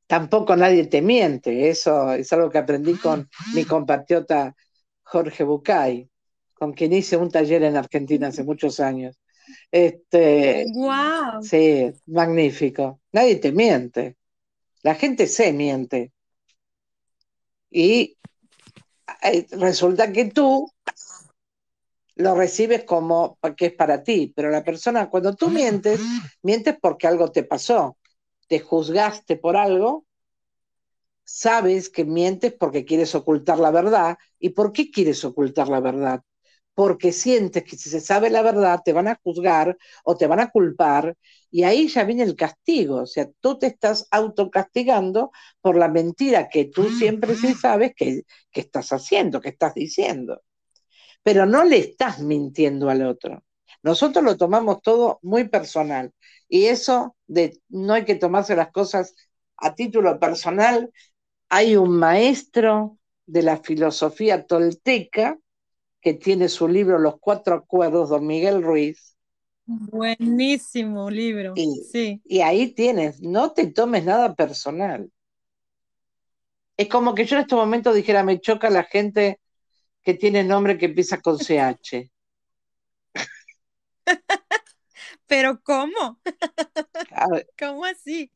tampoco nadie te miente, eso es algo que aprendí con mi compatriota Jorge Bucay con quien hice un taller en Argentina hace muchos años. Este, wow. Sí, magnífico. Nadie te miente. La gente se miente. Y eh, resulta que tú lo recibes como que es para ti, pero la persona, cuando tú mientes, mientes porque algo te pasó, te juzgaste por algo, sabes que mientes porque quieres ocultar la verdad. ¿Y por qué quieres ocultar la verdad? porque sientes que si se sabe la verdad te van a juzgar o te van a culpar y ahí ya viene el castigo, o sea, tú te estás autocastigando por la mentira que tú siempre sí sabes que, que estás haciendo, que estás diciendo, pero no le estás mintiendo al otro. Nosotros lo tomamos todo muy personal y eso de no hay que tomarse las cosas a título personal, hay un maestro de la filosofía tolteca que tiene su libro Los Cuatro Acuerdos, don Miguel Ruiz. Buenísimo libro. Y, sí. y ahí tienes, no te tomes nada personal. Es como que yo en este momento dijera, me choca la gente que tiene nombre que empieza con CH. Pero ¿cómo? ¿Cómo así?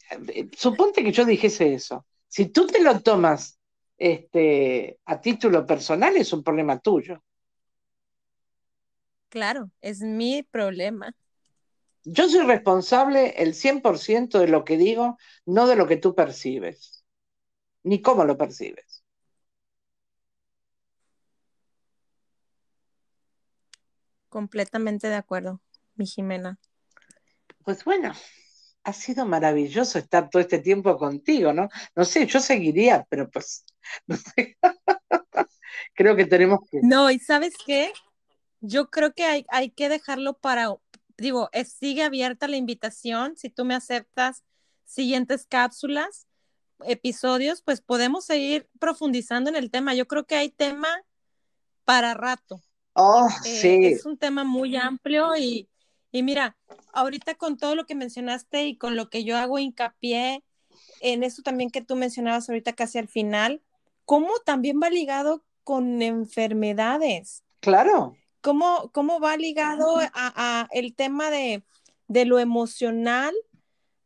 Suponte que yo dijese eso. Si tú te lo tomas este, a título personal, es un problema tuyo. Claro, es mi problema. Yo soy responsable el 100% de lo que digo, no de lo que tú percibes, ni cómo lo percibes. Completamente de acuerdo, mi Jimena. Pues bueno, ha sido maravilloso estar todo este tiempo contigo, ¿no? No sé, yo seguiría, pero pues, no sé. creo que tenemos que... No, y sabes qué? Yo creo que hay, hay que dejarlo para, digo, sigue abierta la invitación, si tú me aceptas siguientes cápsulas, episodios, pues podemos seguir profundizando en el tema. Yo creo que hay tema para rato. Oh, eh, sí. Es un tema muy amplio y, y mira, ahorita con todo lo que mencionaste y con lo que yo hago hincapié en eso también que tú mencionabas ahorita casi al final, ¿cómo también va ligado con enfermedades? Claro. ¿Cómo, cómo va ligado a, el tema de, de lo emocional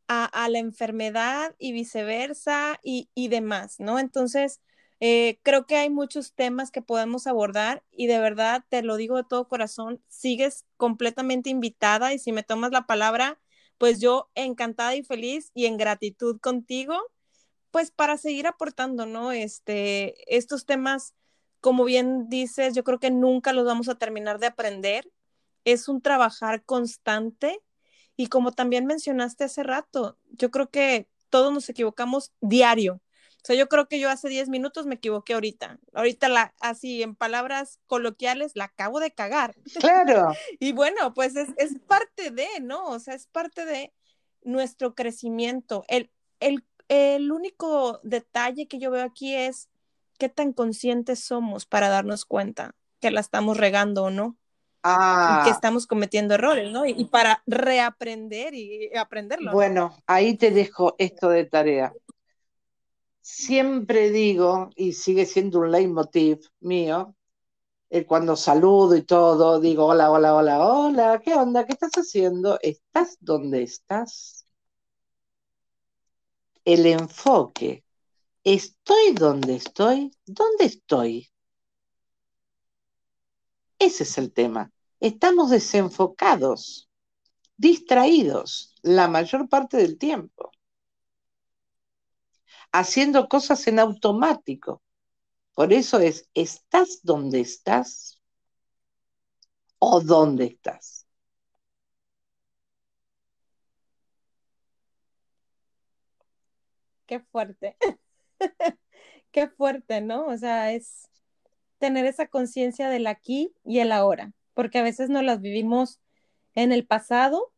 a, a, la enfermedad y viceversa y, y demás, ¿no? Entonces, eh, creo que hay muchos temas que podemos abordar y de verdad te lo digo de todo corazón, sigues completamente invitada y si me tomas la palabra, pues yo encantada y feliz y en gratitud contigo, pues para seguir aportando, ¿no? Este, estos temas, como bien dices, yo creo que nunca los vamos a terminar de aprender. Es un trabajar constante y como también mencionaste hace rato, yo creo que todos nos equivocamos diario o sea, yo creo que yo hace 10 minutos me equivoqué ahorita. Ahorita, la, así en palabras coloquiales, la acabo de cagar. Claro. y bueno, pues es, es, parte de, ¿no? O sea, es parte de nuestro crecimiento. El, el, el único detalle que yo veo aquí es qué tan conscientes somos para darnos cuenta que la estamos regando o no. Ah. Que estamos cometiendo errores, ¿no? Y, y para reaprender y aprenderlo. Bueno, ahí te dejo esto de tarea siempre digo, y sigue siendo un leitmotiv mío, eh, cuando saludo y todo, digo, hola, hola, hola, hola, ¿qué onda? ¿Qué estás haciendo? ¿Estás donde estás? El enfoque, ¿estoy donde estoy? ¿Dónde estoy? Ese es el tema. Estamos desenfocados, distraídos la mayor parte del tiempo haciendo cosas en automático. Por eso es, ¿estás donde estás? ¿O dónde estás? Qué fuerte. Qué fuerte, ¿no? O sea, es tener esa conciencia del aquí y el ahora, porque a veces no las vivimos en el pasado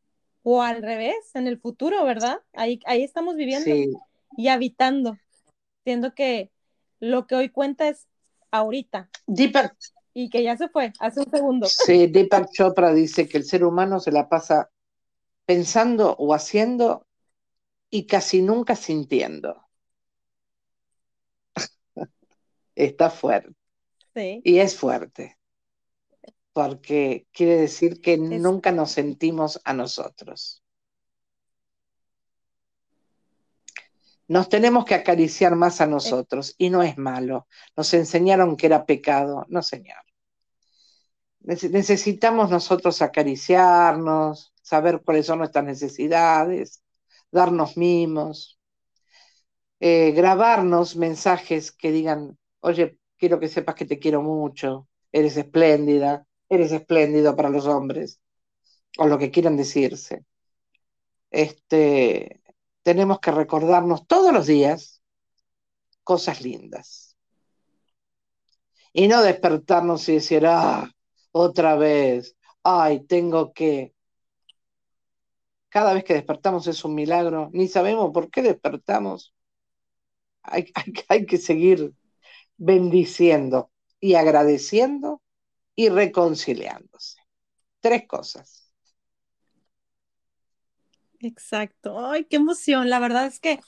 o al revés, en el futuro, ¿verdad? Ahí, ahí estamos viviendo. Sí y habitando, siendo que lo que hoy cuenta es ahorita. Deepak. Y que ya se fue, hace un segundo. Sí, Deepak Chopra dice que el ser humano se la pasa pensando o haciendo y casi nunca sintiendo. Está fuerte. Sí. Y es fuerte. Porque quiere decir que nunca nos sentimos a nosotros. Nos tenemos que acariciar más a nosotros y no es malo. Nos enseñaron que era pecado. No, señor. Necesitamos nosotros acariciarnos, saber cuáles son nuestras necesidades, darnos mimos, eh, grabarnos mensajes que digan, oye, quiero que sepas que te quiero mucho, eres espléndida, eres espléndido para los hombres, o lo que quieran decirse. Este, tenemos que recordarnos todos los días cosas lindas. Y no despertarnos y decir, ah, otra vez, ay, tengo que. Cada vez que despertamos es un milagro, ni sabemos por qué despertamos. hay, hay que seguir bendiciendo y agradeciendo y reconciliándose. Tres cosas. Exacto. Ay, qué emoción. La verdad es que,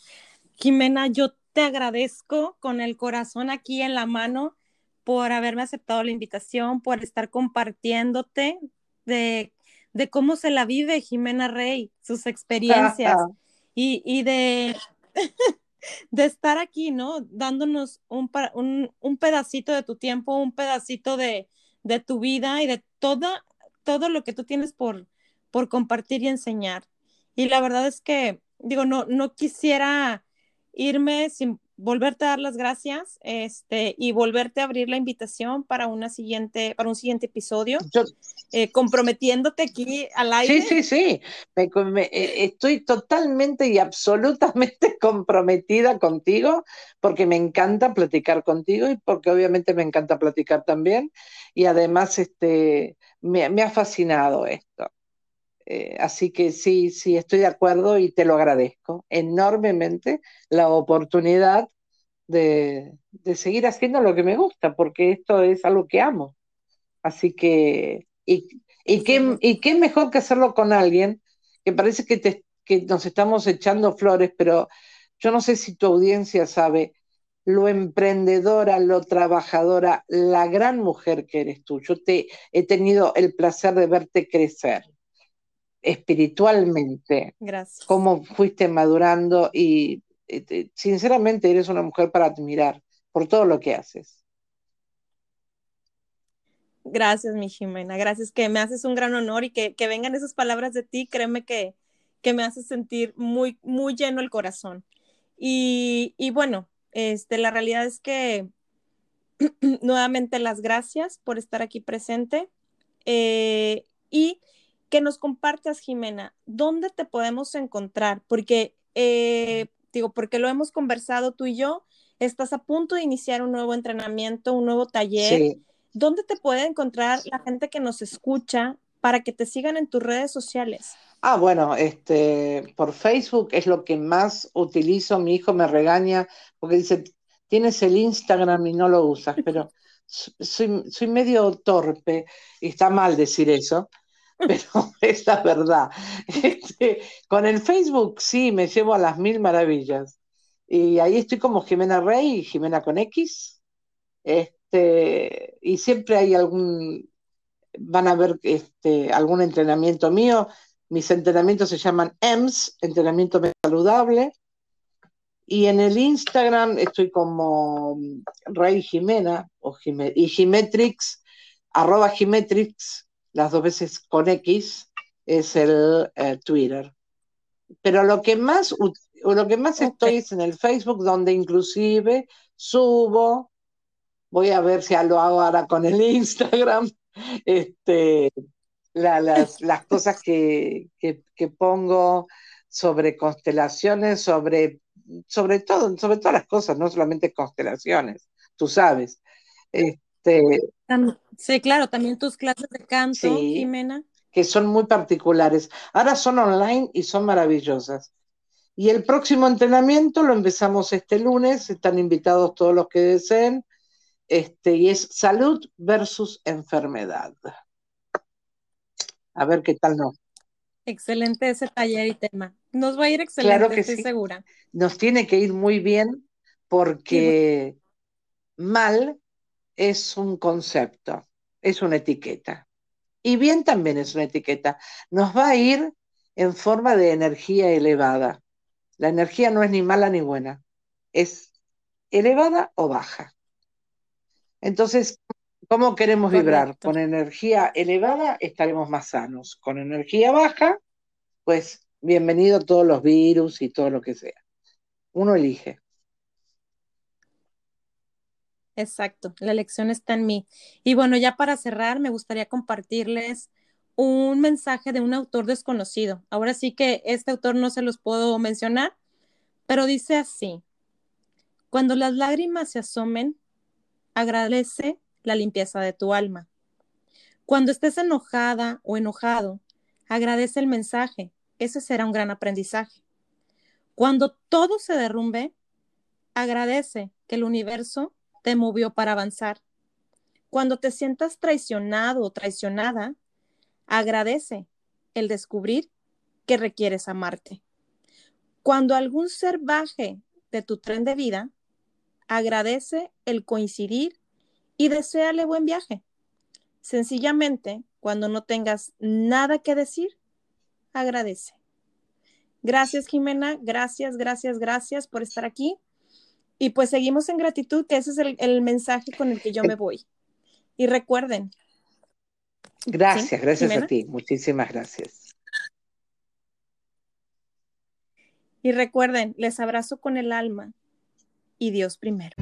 Jimena, yo te agradezco con el corazón aquí en la mano por haberme aceptado la invitación, por estar compartiéndote de, cómo se la vive Jimena Rey, sus experiencias y, de, de estar aquí, ¿no? Dándonos un, un, pedacito de tu tiempo, un pedacito de, tu vida y de todo, todo lo que tú tienes por, por compartir y enseñar. Y la verdad es que, digo, no, no quisiera irme sin volverte a dar las gracias este, y volverte a abrir la invitación para, una siguiente, para un siguiente episodio, eh, comprometiéndote aquí al aire. Sí, sí, sí, eh, estoy totalmente y absolutamente comprometida contigo porque me encanta platicar contigo y porque obviamente me encanta platicar también y además este, me, me ha fascinado esto. Eh, así que sí, sí, estoy de acuerdo y te lo agradezco enormemente la oportunidad de, seguir haciendo lo que me gusta, porque esto es algo que amo. Así que, y, y, qué, y qué mejor que hacerlo con alguien que parece que, te, que nos estamos echando flores, pero yo no sé si tu audiencia sabe lo emprendedora, lo trabajadora, la gran mujer que eres tú. Yo te he tenido el placer de verte crecer espiritualmente, Gracias. cómo fuiste madurando y eh, sinceramente eres una mujer para admirar por todo lo que haces. Gracias, mi Jimena, gracias que me haces un gran honor y que, vengan esas palabras de ti, créeme que, que me hace sentir muy, muy lleno el corazón. Y, bueno, este, la realidad es que nuevamente las gracias por estar aquí presente. Eh, y que nos compartas, Jimena, ¿dónde te podemos encontrar? Porque, eh, digo, porque lo hemos conversado tú y yo, estás a punto de iniciar un nuevo entrenamiento, un nuevo taller. ¿Dónde te puede encontrar la gente que nos escucha para que te sigan en tus redes sociales? Ah, bueno, este, por Facebook es lo que más utilizo. Mi hijo me regaña porque dice, tienes el Instagram y no lo usas, pero soy, soy medio torpe y está mal decir eso pero es verdad. Este, con el Facebook sí, me llevo a las mil maravillas. Y ahí estoy como Jimena Rey, Jimena con X. Este, y siempre hay algún, van a ver este, algún entrenamiento mío. Mis entrenamientos se llaman EMS, entrenamiento saludable. Y en el Instagram estoy como Rey Jimena o y Gimetrix, arroba Gimetrix las dos veces con X, es el eh, Twitter. Pero lo que más, lo que más estoy es en el Facebook, donde inclusive subo, voy a ver si lo hago ahora con el Instagram, este, las, las, cosas que, que, pongo sobre constelaciones, sobre, sobre todo, sobre todas las cosas, no solamente constelaciones, tú sabes. Este, sí, claro, también tus clases de canto, Jimena. Que son muy particulares. Ahora son online y son maravillosas. Y el próximo entrenamiento lo empezamos este lunes, están invitados todos los que deseen, este, y es salud versus enfermedad. A ver qué tal no. Excelente ese taller y tema. Nos va a ir excelente, claro que estoy segura. Nos tiene que ir muy bien porque mal es un concepto, es una etiqueta. Y bien también es una etiqueta. Nos va a ir en forma de energía elevada. La energía no es ni mala ni buena, es elevada o baja. Entonces, ¿cómo queremos vibrar? Con energía elevada estaremos más sanos. Con energía baja, pues bienvenido todos los virus y todo lo que sea. Uno elige. Exacto, la lección está en mí. Y bueno, ya para cerrar, me gustaría compartirles un mensaje de un autor desconocido. Ahora sí que este autor no se los puedo mencionar, pero dice así, cuando las lágrimas se asomen, agradece la limpieza de tu alma. Cuando estés enojada o enojado, agradece el mensaje. Ese será un gran aprendizaje. Cuando todo se derrumbe, agradece que el universo te movió para avanzar. Cuando te sientas traicionado o traicionada, agradece el descubrir que requieres amarte. Cuando algún ser baje de tu tren de vida, agradece el coincidir y deséale buen viaje. Sencillamente, cuando no tengas nada que decir, agradece. Gracias, Jimena. Gracias, gracias, gracias por estar aquí. Y pues seguimos en gratitud, que ese es el, mensaje con el que yo me voy. Y recuerden. Gracias, gracias a ti. Muchísimas gracias. Y recuerden, les abrazo con el alma y Dios primero.